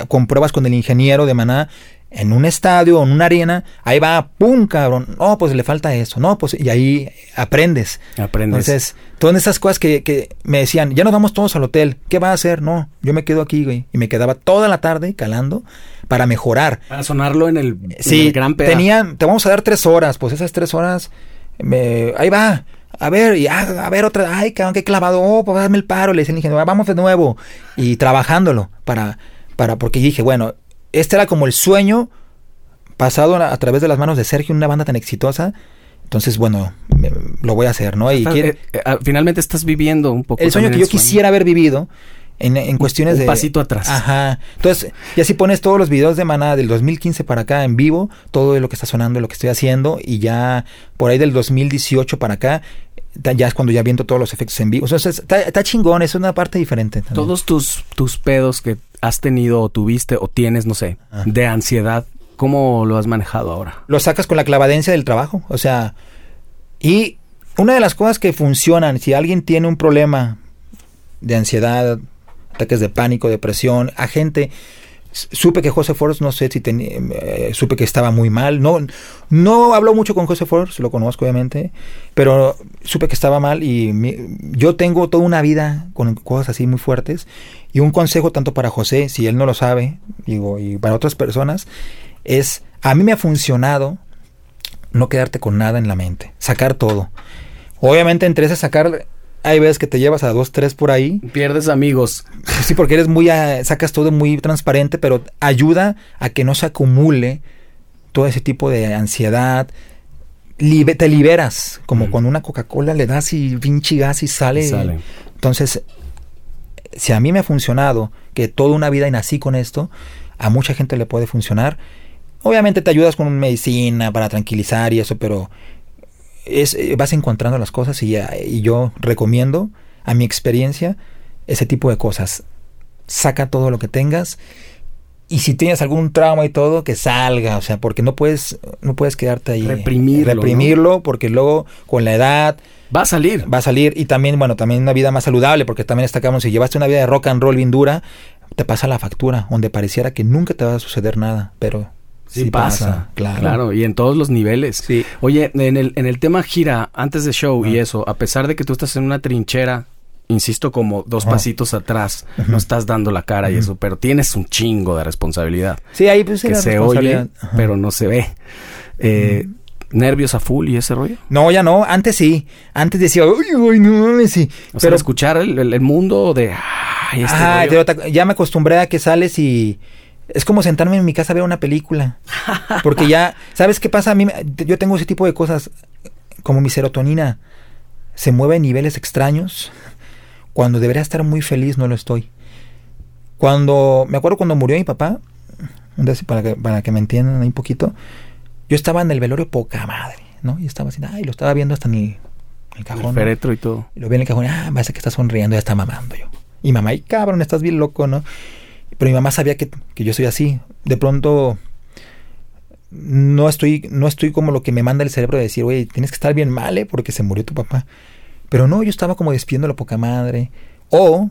con pruebas con el ingeniero de Maná, en un estadio o en una arena, ahí va, ¡pum, cabrón! No, pues le falta eso, no, pues, y ahí aprendes. Aprendes. Entonces, todas esas cosas que, que me decían, ya nos vamos todos al hotel, ¿qué va a hacer? No, yo me quedo aquí, güey. Y me quedaba toda la tarde calando para mejorar. Para sonarlo en el, en Sí, el gran PA. tenían, te vamos a dar tres horas, pues esas tres horas, me, ahí va, a ver, y ah, a ver otra, ay, cabrón, qué clavado, oh, pues dame el paro, le dicen, vamos de nuevo, y trabajándolo, para, para, porque dije, bueno, este era como el sueño pasado a, a través de las manos de Sergio, una banda tan exitosa, entonces, bueno, me- lo voy a hacer, ¿no? Y quiere- eh, eh, ah, finalmente estás viviendo un poco. el sueño que yo quisiera haber vivido en, en cuestiones un de... pasito atrás. Ajá. Entonces, y así pones todos los videos de Maná del 2015 para acá en vivo, todo lo que está sonando, lo que estoy haciendo, y ya por ahí del 2018 para acá, ya es cuando ya viendo todos los efectos en vivo. Entonces, está, está chingón, es una parte diferente. también. Todos tus, tus pedos que has tenido o tuviste o tienes, no sé, Ah. de ansiedad, ¿Cómo lo has manejado ahora? Lo sacas con la clavadencia del trabajo, o sea, y una de las cosas que funcionan, si alguien tiene un problema de ansiedad, ataques de pánico, depresión, a gente supe que José Force, no sé si tenía, eh, supe que estaba muy mal. No, no hablo mucho con José Force, lo conozco obviamente, pero supe que estaba mal y yo tengo toda una vida con cosas así muy fuertes. Y un consejo tanto para José, si él no lo sabe, digo, y para otras personas, es, a mí me ha funcionado no quedarte con nada en la mente, sacar todo. Obviamente entre ese sacar hay veces que te llevas a dos, tres por ahí. Pierdes amigos. Sí, porque eres muy, ah, sacas todo muy transparente, pero ayuda a que no se acumule todo ese tipo de ansiedad. te liberas, como con una Coca-Cola le das y pinche gas y sale. sale. Entonces, si a mí me ha funcionado, que toda una vida y nací con esto, a mucha gente le puede funcionar. Obviamente te ayudas con medicina para tranquilizar y eso, pero es, eh, vas encontrando las cosas y, y yo recomiendo a mi experiencia ese tipo de cosas. Saca todo lo que tengas y si tienes algún trauma y todo, que salga, o sea, porque no puedes, no puedes quedarte ahí. Reprimirlo. Reprimirlo, porque luego con la edad. Va a salir. Va a salir. Y también, bueno, también una vida más saludable, porque también destacamos, si llevaste una vida de rock and roll bien dura, te pasa la factura, donde pareciera que nunca te va a suceder nada, pero Sí, pasa, claro. Claro, y en todos los niveles. Sí. Oye, en el, en el tema gira, antes de show y eso, a pesar de que tú estás en una trinchera, insisto, como dos pasitos atrás, no estás dando la cara y eso, pero tienes un chingo de responsabilidad. Sí, ahí pues que se oye, pero no se ve. Eh, ¿Nervios a full y ese rollo? No, ya no. Antes sí. Antes decía, uy, uy, no sí. O pero escuchar el, mundo de... este ya me acostumbré a que sales y es como sentarme en mi casa a ver una película. Porque ya, ¿sabes qué pasa? A mí, yo tengo ese tipo de cosas, como mi serotonina se mueve en niveles extraños. Cuando debería estar muy feliz, no lo estoy. Cuando, me acuerdo cuando murió mi papá, para que, para que me entiendan ahí un poquito, yo estaba en el velorio poca madre, ¿no? Y estaba así, ay, lo estaba viendo hasta en el, cajón. El féretro y todo. Y lo vi en el cajón, ah, parece que está sonriendo, ya está mamando yo. Y mamá, ay, cabrón, estás bien loco, ¿no? Pero mi mamá sabía que, yo soy así. De pronto no estoy, no estoy como lo que me manda el cerebro de decir, oye, tienes que estar bien mal, ¿eh? Porque se murió tu papá. Pero no, yo estaba como despidiendo la poca madre. O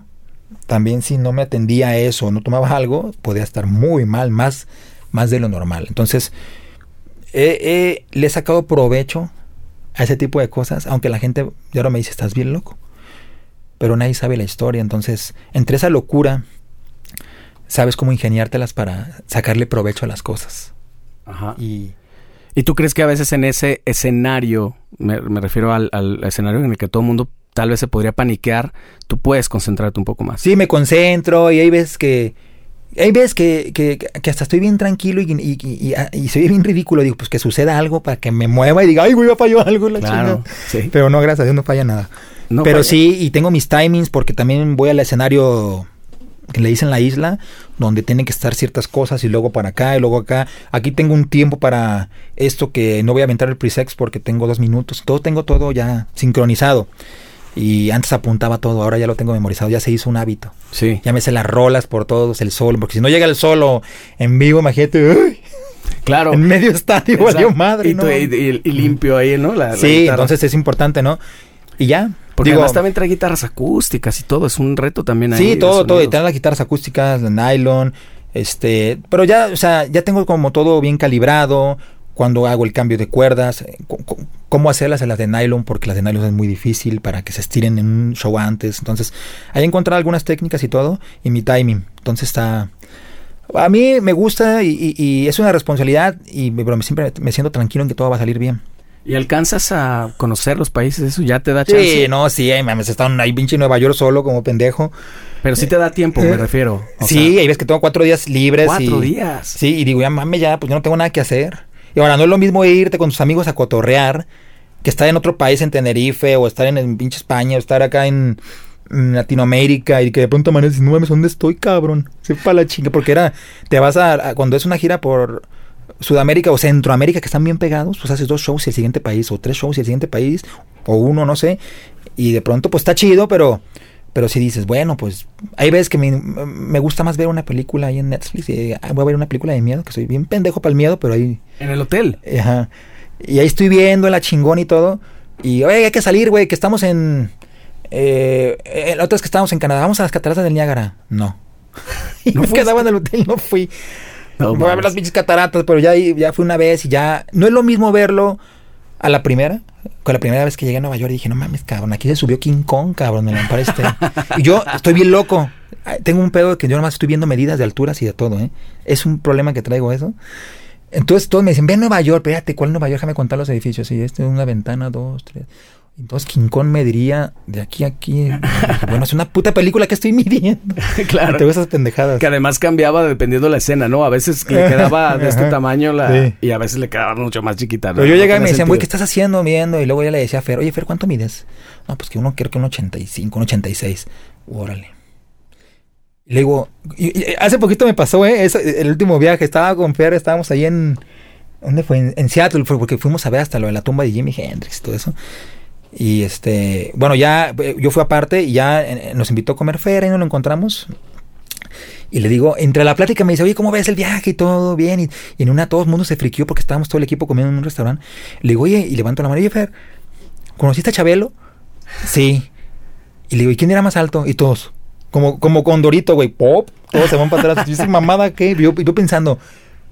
también si no me atendía a eso, no tomaba algo, podía estar muy mal, más, más de lo normal. Entonces, le he sacado provecho a ese tipo de cosas, aunque la gente ya ahora me dice, estás bien loco. Pero nadie sabe la historia. Entonces, entre esa locura sabes cómo ingeniártelas para sacarle provecho a las cosas. Ajá. Y, ¿Y tú crees que a veces en ese escenario, me, refiero al, escenario en el que todo el mundo tal vez se podría paniquear, tú puedes concentrarte un poco más? Sí, me concentro y hay veces que... Hay veces que, que, hasta estoy bien tranquilo y, y, y, soy bien ridículo. Digo, pues que suceda algo para que me mueva y diga, ay, güey, falló algo. La claro, sí. Pero no, gracias a Dios no falla nada. Pero sí, y tengo mis timings porque también voy al escenario que le dicen la isla, donde tienen que estar ciertas cosas y luego para acá y luego acá. Aquí tengo un tiempo para esto que no voy a aventar el presex porque tengo dos minutos. Todo tengo todo ya sincronizado. Y antes apuntaba todo, ahora ya lo tengo memorizado, ya se hizo un hábito. Sí. Ya me sé las rolas por todos, el solo, porque si no llega el solo en vivo, imagínate, Claro. En medio estadio, madre. Y, limpio ahí, ¿no? sí, entonces es importante, ¿no? Y ya, porque además también trae guitarras acústicas y todo, es un reto también ahí. Sí, todo, todo, y trae las guitarras acústicas, de nylon, este, pero ya, o sea, ya tengo como todo bien calibrado, cuando hago el cambio de cuerdas, eh, cómo hacerlas en las de nylon, porque las de nylon es muy difícil para que se estiren en un show antes. Entonces, ahí encontrar algunas técnicas y todo, y mi timing. Entonces está... A mí me gusta y, es una responsabilidad, y pero siempre me siento tranquilo en que todo va a salir bien. ¿Y alcanzas a conocer los países? ¿Eso ya te da chance? Sí, no, sí, mames, están ahí pinche Nueva York solo como pendejo. Pero sí te da tiempo, me eh, refiero. sí, ahí ves que tengo cuatro días libres. Cuatro días. Sí, y digo, ya mames, ya, pues yo no tengo nada que hacer. Y ahora, no es lo mismo irte con tus amigos a cotorrear que estar en otro país, en Tenerife, o estar en, pinche España, o estar acá en, Latinoamérica, y que de pronto amaneces, no mames, ¿dónde estoy, cabrón? Sepa la chinga, porque era, te vas a cuando es una gira por Sudamérica o Centroamérica que están bien pegados, pues haces dos shows y el siguiente país, o tres shows y el siguiente país, o uno, no sé, y de pronto pues está chido, pero, Pero si dices, bueno, pues hay veces que me, me gusta más ver una película ahí en Netflix y ah, voy a ver una película de miedo, que soy bien pendejo para el miedo, pero ahí... En el hotel. Ajá. Y ahí estoy viendo la chingón y todo. Y, oye, hay que salir, güey, que estamos en... Eh, otra es que estábamos en Canadá, vamos a las cataratas del Niágara. No. y ¿No me quedaba en el hotel, no fui. No, Voy a ver las pinches cataratas, pero ya, ya fui una vez y ya... No es lo mismo verlo a la primera. Con la primera vez que llegué a Nueva York dije, no mames, cabrón, aquí se subió King Kong, cabrón, en el Empire State. y yo estoy bien loco. Tengo un pedo de que yo nomás estoy viendo medidas de alturas y de todo, ¿eh? Es un problema que traigo eso. Entonces todos me dicen, ve a Nueva York, espérate, ¿cuál Nueva York? Déjame contar los edificios. Y este es una ventana, dos, tres. Entonces King Kong me diría de aquí a aquí. Bueno, es una puta película que estoy midiendo. Claro. Te esas pendejadas. Que además cambiaba dependiendo de la escena, ¿no? A veces le quedaba de este tamaño la, Sí. y a veces le quedaba mucho más chiquita. ¿no? Pero yo llegaba y me decían, güey, ¿qué estás haciendo midiendo? Y luego ya le decía a Fer, oye, Fer, ¿cuánto mides? No, pues que uno creo que un 85, un 86. Órale. Y le digo, y- y hace poquito me pasó, ¿eh? El último viaje, estaba con Fer, estábamos ahí en. ¿Dónde fue? En, en Seattle, porque fuimos a ver hasta lo de la tumba de Jimi Hendrix y todo eso. Y este, bueno, ya eh, yo fui aparte y ya eh, nos invitó a comer Fer, ahí nos lo encontramos. Y le digo, entre la plática me dice, oye, ¿cómo ves el viaje y todo? Bien. Y, y en una todo el mundo se friquió porque estábamos todo el equipo comiendo en un restaurante. Le digo, oye, y levanto la mano, oye, Fer, ¿conociste a Chabelo? Sí. Y le digo, ¿y quién era más alto? Y todos. Como, como con Dorito, güey, pop. Todos se van para atrás. Y "¿Esa mamada qué? Y y yo pensando,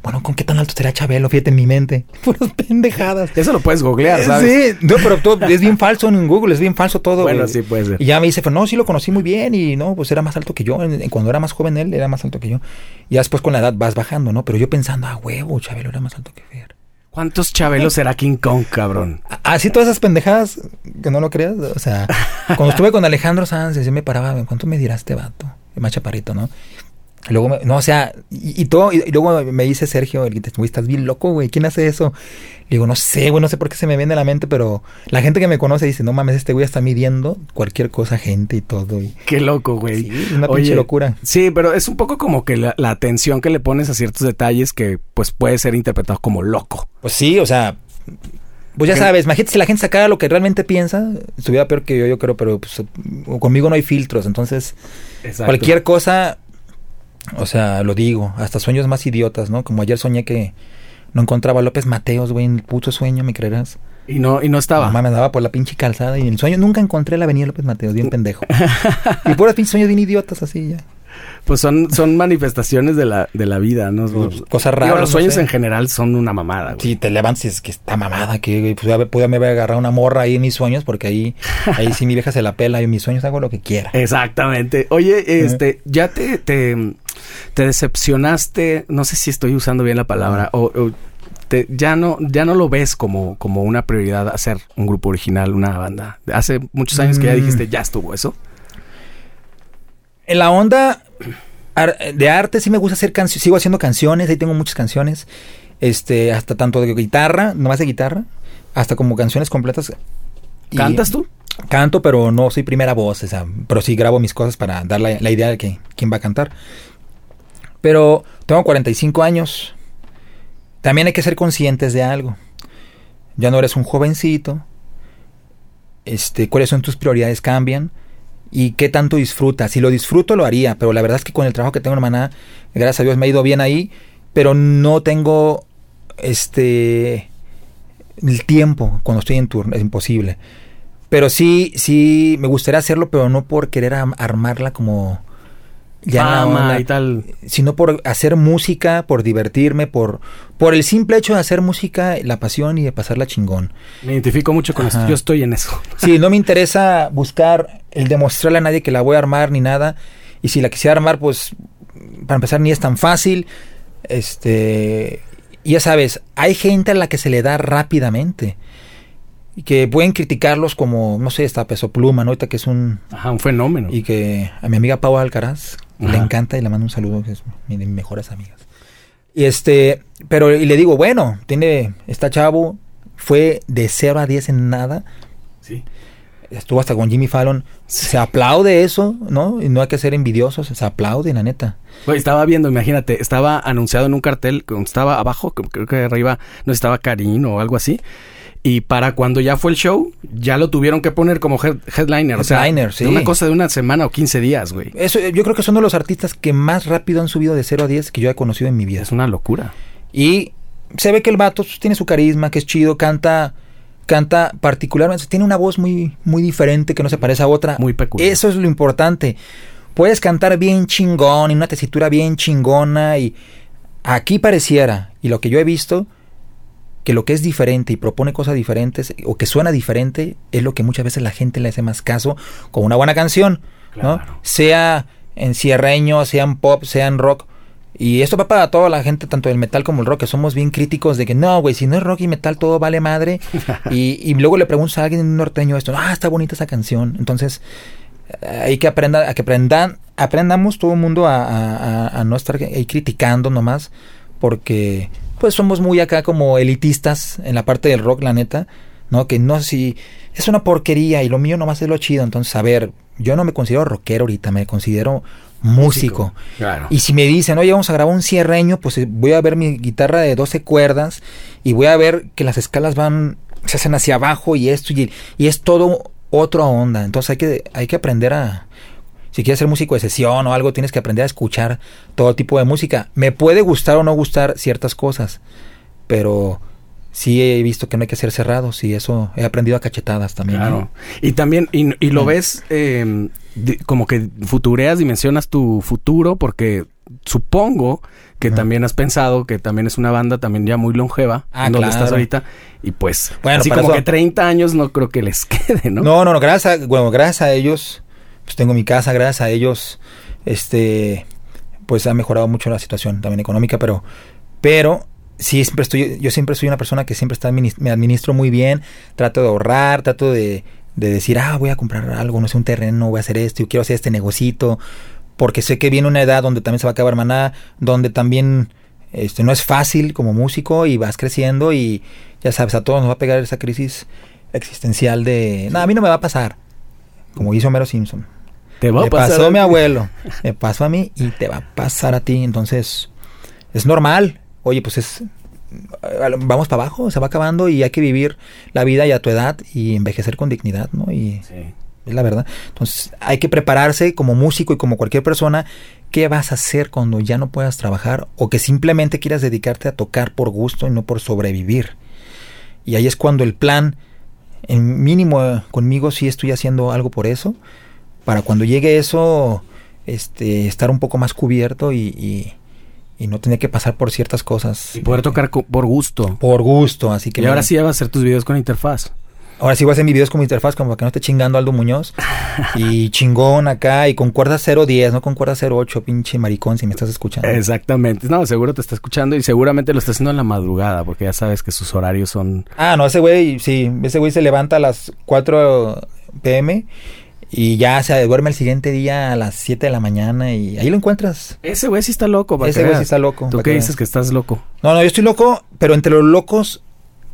bueno, ¿con qué tan alto será Chabelo? Fíjate en mi mente. Puras pendejadas. Eso lo puedes googlear, ¿sabes? Sí, no, pero todo, es bien falso en Google, es bien falso todo. Bueno, sí puede ser. Y ya me dice, pues no, sí lo conocí muy bien y no, pues era más alto que yo. Cuando era más joven él, era más alto que yo. Y ya después con la edad vas bajando, ¿no? Pero yo pensando, ah, huevo, Chabelo era más alto que Fer. ¿Cuántos chabelos será King Kong, cabrón? Así todas esas pendejadas, que no lo creas. O sea, cuando estuve con Alejandro Sanz, yo me paraba, ¿cuánto me dirá este vato? El más chaparrito, ¿no? Y Luego, me- no, o sea, y, y todo, y, y luego me dice Sergio, el guitarrista, estás bien loco, güey, ¿quién hace eso? Le digo, no sé, güey, no sé por qué se me viene a la mente, pero la gente que me conoce dice, no mames, este güey está midiendo cualquier cosa, gente y todo. Y, Qué loco, güey. Sí, es una pinche locura. Sí, pero es un poco como que la, la atención que le pones a ciertos detalles que pues puede ser interpretado como loco. Pues sí, o sea, pues ya Que- sabes, imagínate si la gente sacara lo que realmente piensa, estuviera peor que yo, yo creo, pero pues, conmigo no hay filtros, entonces Exacto. cualquier cosa, o sea, lo digo, hasta sueños más idiotas, ¿no? Como ayer soñé que no encontraba a López Mateos, güey, en el puto sueño, ¿me creerás? Y no, y no estaba. Mamá me andaba por la pinche calzada y en el sueño nunca encontré la avenida López Mateos, bien pendejo. y puros pinches sueños bien idiotas así ya. Pues son, son manifestaciones de la, de la vida, ¿no? Pues, cosas Digo, raras, los no sueños sé. en general son una mamada, güey. Si te levantas y es que está mamada, que pues, pude haber agarrado una morra ahí en mis sueños, porque ahí, ahí sí mi vieja se la pela y en mis sueños hago lo que quiera. Exactamente. Oye, este, ya te, te, te decepcionaste, no sé si estoy usando bien la palabra, o, o te- ya no, ya no lo ves como, como una prioridad hacer un grupo original, una banda. Hace muchos años que ya Mm. dijiste, ya estuvo eso. En la onda ar- de arte sí me gusta hacer canciones, sigo haciendo canciones, ahí tengo muchas canciones, este, hasta tanto de guitarra, nomás de guitarra, hasta como canciones completas. Y ¿Cantas tú? Canto, pero no soy primera voz, o sea, pero sí grabo mis cosas para dar la, la idea de que quién va a cantar. Pero tengo 45 años. También hay que ser conscientes de algo. Ya no eres un jovencito. Este, cuáles son tus prioridades cambian y qué tanto disfrutas. Si lo disfruto lo haría, pero la verdad es que con el trabajo que tengo en Maná, gracias a Dios me ha ido bien ahí, pero no tengo este el tiempo cuando estoy en turno, es imposible. Pero sí, sí me gustaría hacerlo, pero no por querer armarla como ya Fama onda, y tal. sino por hacer música, por divertirme, por por el simple hecho de hacer música, la pasión y de pasarla chingón. Me identifico mucho con Ajá. esto. Yo estoy en eso. Sí, no me interesa buscar el demostrarle a nadie que la voy a armar ni nada. Y si la quisiera armar, pues para empezar ni es tan fácil. Este, ya sabes, hay gente a la que se le da rápidamente. Y que pueden criticarlos como, no sé, está Peso Pluma, ¿no? Ahorita que es un... Ajá, un fenómeno. Y que a mi amiga Pau Alcaraz le encanta y le mando un saludo, que es mi de mis mejores amigas. Y este, pero y le digo, bueno, tiene, está chavo, fue de 0 a 10 en nada, Sí. estuvo hasta con Jimmy Fallon. Se aplaude eso, ¿no? Y no hay que ser envidiosos, se aplaude, la neta. Estaba viendo, imagínate, estaba anunciado en un cartel, estaba abajo, creo que arriba, no estaba Karin o algo así. Y para cuando ya fue el show, ya lo tuvieron que poner como headliner. Headliner, o sea, una cosa de una semana o 15 días, güey. Eso, yo creo que son de los artistas que más rápido han subido de 0 a 10 que yo he conocido en mi vida. Es una locura. Y se ve que el vato tiene su carisma, que es chido, canta canta particularmente, tiene una voz muy, muy diferente que no se parece a otra. Muy peculiar. Eso es lo importante. Puedes cantar bien chingón y una tesitura bien chingona y aquí pareciera, y lo que yo he visto, que lo que es diferente y propone cosas diferentes o que suena diferente es lo que muchas veces la gente le hace más caso con una buena canción, ¿no? Sea en cierreño, sea en pop, sea en rock y esto va para toda la gente, tanto del metal como el rock, que somos bien críticos de que no, güey, si no es rock y metal todo vale madre. y, y, luego le preguntas a alguien norteño esto, ah, está bonita esa canción. Entonces, hay que aprender, a que aprendan, aprendamos todo el mundo a, a, a, no estar ahí criticando nomás, porque pues somos muy acá como elitistas en la parte del rock, la neta, ¿no? Que no si es una porquería y lo mío nomás es lo chido. Entonces, a ver, yo no me considero rockero ahorita, me considero músico. Y si me dicen, oye, vamos a grabar un cierreño, pues eh, voy a ver mi guitarra de 12 cuerdas y voy a ver que las escalas van, se hacen hacia abajo y esto, y, y es todo otra onda. Entonces hay que, hay que aprender a, si quieres ser músico de sesión o algo, tienes que aprender a escuchar todo tipo de música. Me puede gustar o no gustar ciertas cosas, pero sí he visto que no hay que ser cerrados y eso he aprendido a cachetadas también. Claro. Y también, y, y lo ves eh, como que futureas, dimensionas tu futuro, porque supongo que también has pensado que también es una banda también ya muy longeva, ah, en donde estás ahorita, y pues, bueno, así como que 30 años no creo que les quede, ¿no? No, no, no, gracias, a, bueno, gracias a ellos, pues tengo mi casa, gracias a ellos, este, pues ha mejorado mucho la situación también económica, pero, pero sí, siempre estoy, yo siempre soy una persona que siempre está, me administro muy bien, trato de ahorrar, trato de, de decir, ah, voy a comprar algo, no sé, un terreno, voy a hacer esto, yo quiero hacer este negocito, porque sé que viene una edad donde también se va a acabar maná, donde también este, no es fácil como músico y vas creciendo y ya sabes, a todos nos va a pegar esa crisis existencial de, no, a mí no me va a pasar, como hizo Homero Simpson. Te va a me pasar pasó a mi abuelo, me pasó a mí y te va a pasar a ti, entonces es normal, oye, pues es vamos para abajo, se va acabando y hay que vivir la vida y a tu edad y envejecer con dignidad, ¿no? Y es la verdad. Entonces, hay que prepararse como músico y como cualquier persona, ¿qué vas a hacer cuando ya no puedas trabajar o que simplemente quieras dedicarte a tocar por gusto y no por sobrevivir? Y ahí es cuando el plan, en mínimo conmigo sí estoy haciendo algo por eso, para cuando llegue eso, este, estar un poco más cubierto y y no tener que pasar por ciertas cosas. Y poder tocar por gusto. Por gusto, así que... Y ahora sí vas a hacer tus videos con interfaz. Ahora sí voy a hacer mis videos con interfaz como para que no esté chingando Aldo Muñoz. y chingón acá y con cuerda 010, no con cuerda 08, pinche maricón, si me estás escuchando. Exactamente. No, seguro te está escuchando y seguramente lo está haciendo en la madrugada porque ya sabes que sus horarios son... Ah, no, ese güey, sí, ese güey se levanta a las 4 pm y ya se duerme el siguiente día a las 7 de la mañana y ahí lo encuentras. Ese güey sí está loco. Ese güey sí está loco. ¿Tú qué dices que estás loco? No, no, yo estoy loco, pero entre los locos,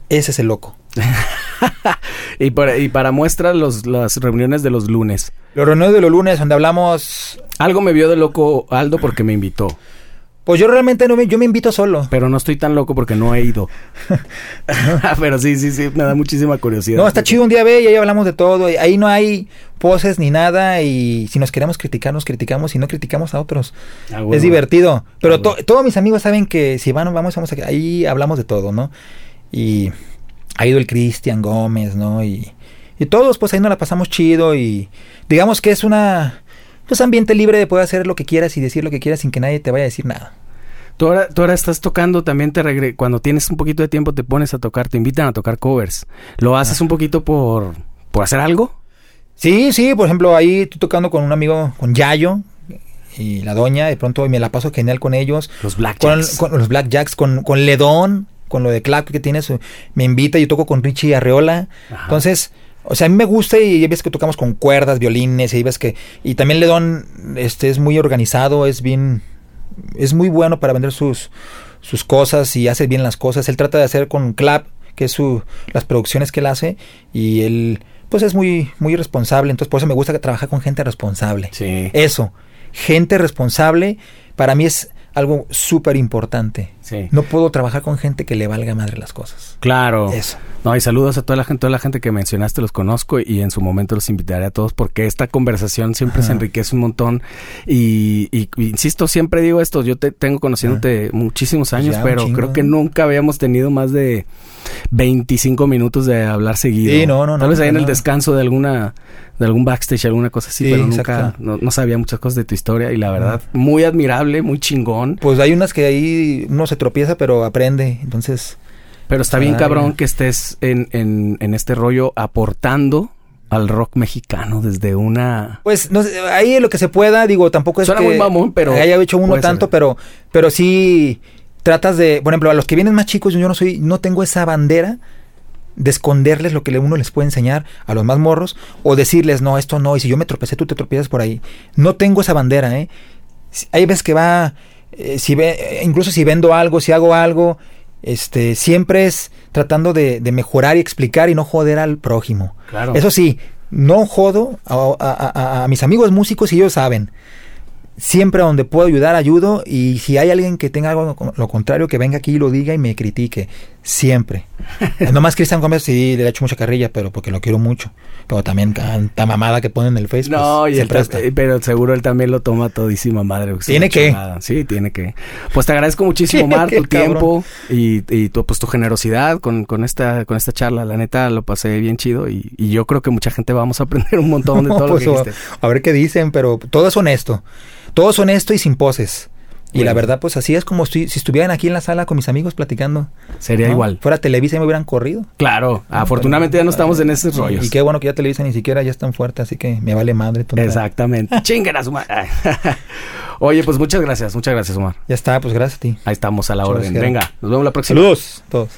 ese es el loco. y, para, y para muestra los, las reuniones de los lunes. Los reuniones de los lunes donde hablamos... Algo me vio de loco Aldo porque me invitó. Pues yo realmente no me, yo me invito solo. Pero no estoy tan loco porque no he ido. Pero sí, sí, sí, me da muchísima curiosidad. No, está chido un día ve y ahí hablamos de todo. Ahí no hay poses ni nada y si nos queremos criticar, nos criticamos y no criticamos a otros. Ah, es divertido. Pero ah, todos mis amigos saben que si van, vamos, vamos a, ahí hablamos de todo, ¿no? Y ha ido el Cristian Gómez, ¿no? Y, y todos, pues ahí nos la pasamos chido y digamos que es una pues ambiente libre de poder hacer lo que quieras y decir lo que quieras sin que nadie te vaya a decir nada. Tú ahora, tú ahora estás tocando, también te regre cuando tienes un poquito de tiempo te pones a tocar, te invitan a tocar covers. ¿Lo haces un poquito por, por hacer algo? Sí, sí, por ejemplo, ahí estoy tocando con un amigo, con Yayo y la doña, de pronto me la paso genial con ellos. Los Black Con, los Black Jacks, con, con Ledón, con lo de Clap que tienes, me invita, yo toco con Richie Arreola. Entonces, o sea, a mí me gusta y ves que tocamos con cuerdas, violines, y ves que... Y también Ledón este, es muy organizado, es bien... Es muy bueno para vender sus, sus cosas y hace bien las cosas. Él trata de hacer con Clap, que es su, las producciones que él hace, y él pues es muy, muy responsable. Entonces por eso me gusta que trabaja con gente responsable. Sí. Eso, gente responsable, para mí es algo súper importante Sí. No puedo trabajar con gente que le valga madre las cosas. Claro. Eso. No, y saludos a toda la gente, toda la gente que mencionaste, los conozco y en su momento los invitaré a todos porque esta conversación siempre se enriquece un montón y, y- y insisto, siempre digo esto, yo te tengo conociéndote muchísimos años, Ya, un pero creo ¿eh? que nunca habíamos tenido más de 25 minutos de hablar seguido. Sí, no, no, Tal no, vez ahí en no. el descanso de alguna de algún backstage, alguna cosa así, Sí, pero nunca no, no sabía muchas cosas de tu historia y la verdad, muy admirable, muy chingón. Pues hay unas que ahí uno se tropieza, pero aprende. Entonces, Pero está bien Ay. cabrón que estés en, en, en este rollo aportando al rock mexicano desde una... pues no sé, ahí lo que se pueda, digo, tampoco es Suena que muy mamón, pero haya hecho uno ser. tanto, pero pero sí tratas de, por ejemplo, a los que vienen más chicos, yo no soy no tengo esa bandera de esconderles lo que uno les puede enseñar a los más morros o decirles, "No, esto no, y si yo me tropecé, tú te tropiezas por ahí." No tengo esa bandera, ¿eh? Hay veces que va eh, si ve, eh, incluso si vendo algo, si hago algo, este, siempre es tratando de, de mejorar y explicar y no joder al prójimo. Claro. Eso sí, no jodo a, a- a- a mis amigos músicos y ellos saben. Siempre donde puedo ayudar, ayudo. Y si hay alguien que tenga algo lo contrario, que venga aquí y lo diga y me critique. Siempre. Nomás Cristian Gómez sí le he hecho mucha carrilla, pero porque lo quiero mucho. Pero también tanta mamada que pone en el Facebook. No, y se presta. pero seguro él también lo toma todísima madre. Tiene que. Sí, tiene que. Pues te agradezco muchísimo, Mar, tu tiempo y, y tu, pues, tu generosidad con, con, esta, con esta charla. La neta lo pasé bien chido y, y yo creo que mucha gente vamos a aprender un montón de todo pues, lo que dijiste. a ver qué dicen, pero todo es honesto. Todo es honesto y sin poses. Y Bueno. la verdad, pues así es como estoy, si estuvieran aquí en la sala con mis amigos platicando. Sería ¿no? igual. Fuera Televisa y me hubieran corrido. Claro, afortunadamente ya no estamos en esos rollos. Y qué bueno que ya Televisa ni siquiera ya es tan fuerte, así que me vale madre. tonta. Exactamente. Chinguen a su madre. Oye, pues muchas gracias, muchas gracias, Omar. Ya está, pues gracias a ti. Ahí estamos a la Muchas orden. gracias. Venga, nos vemos la próxima. Saludos todos.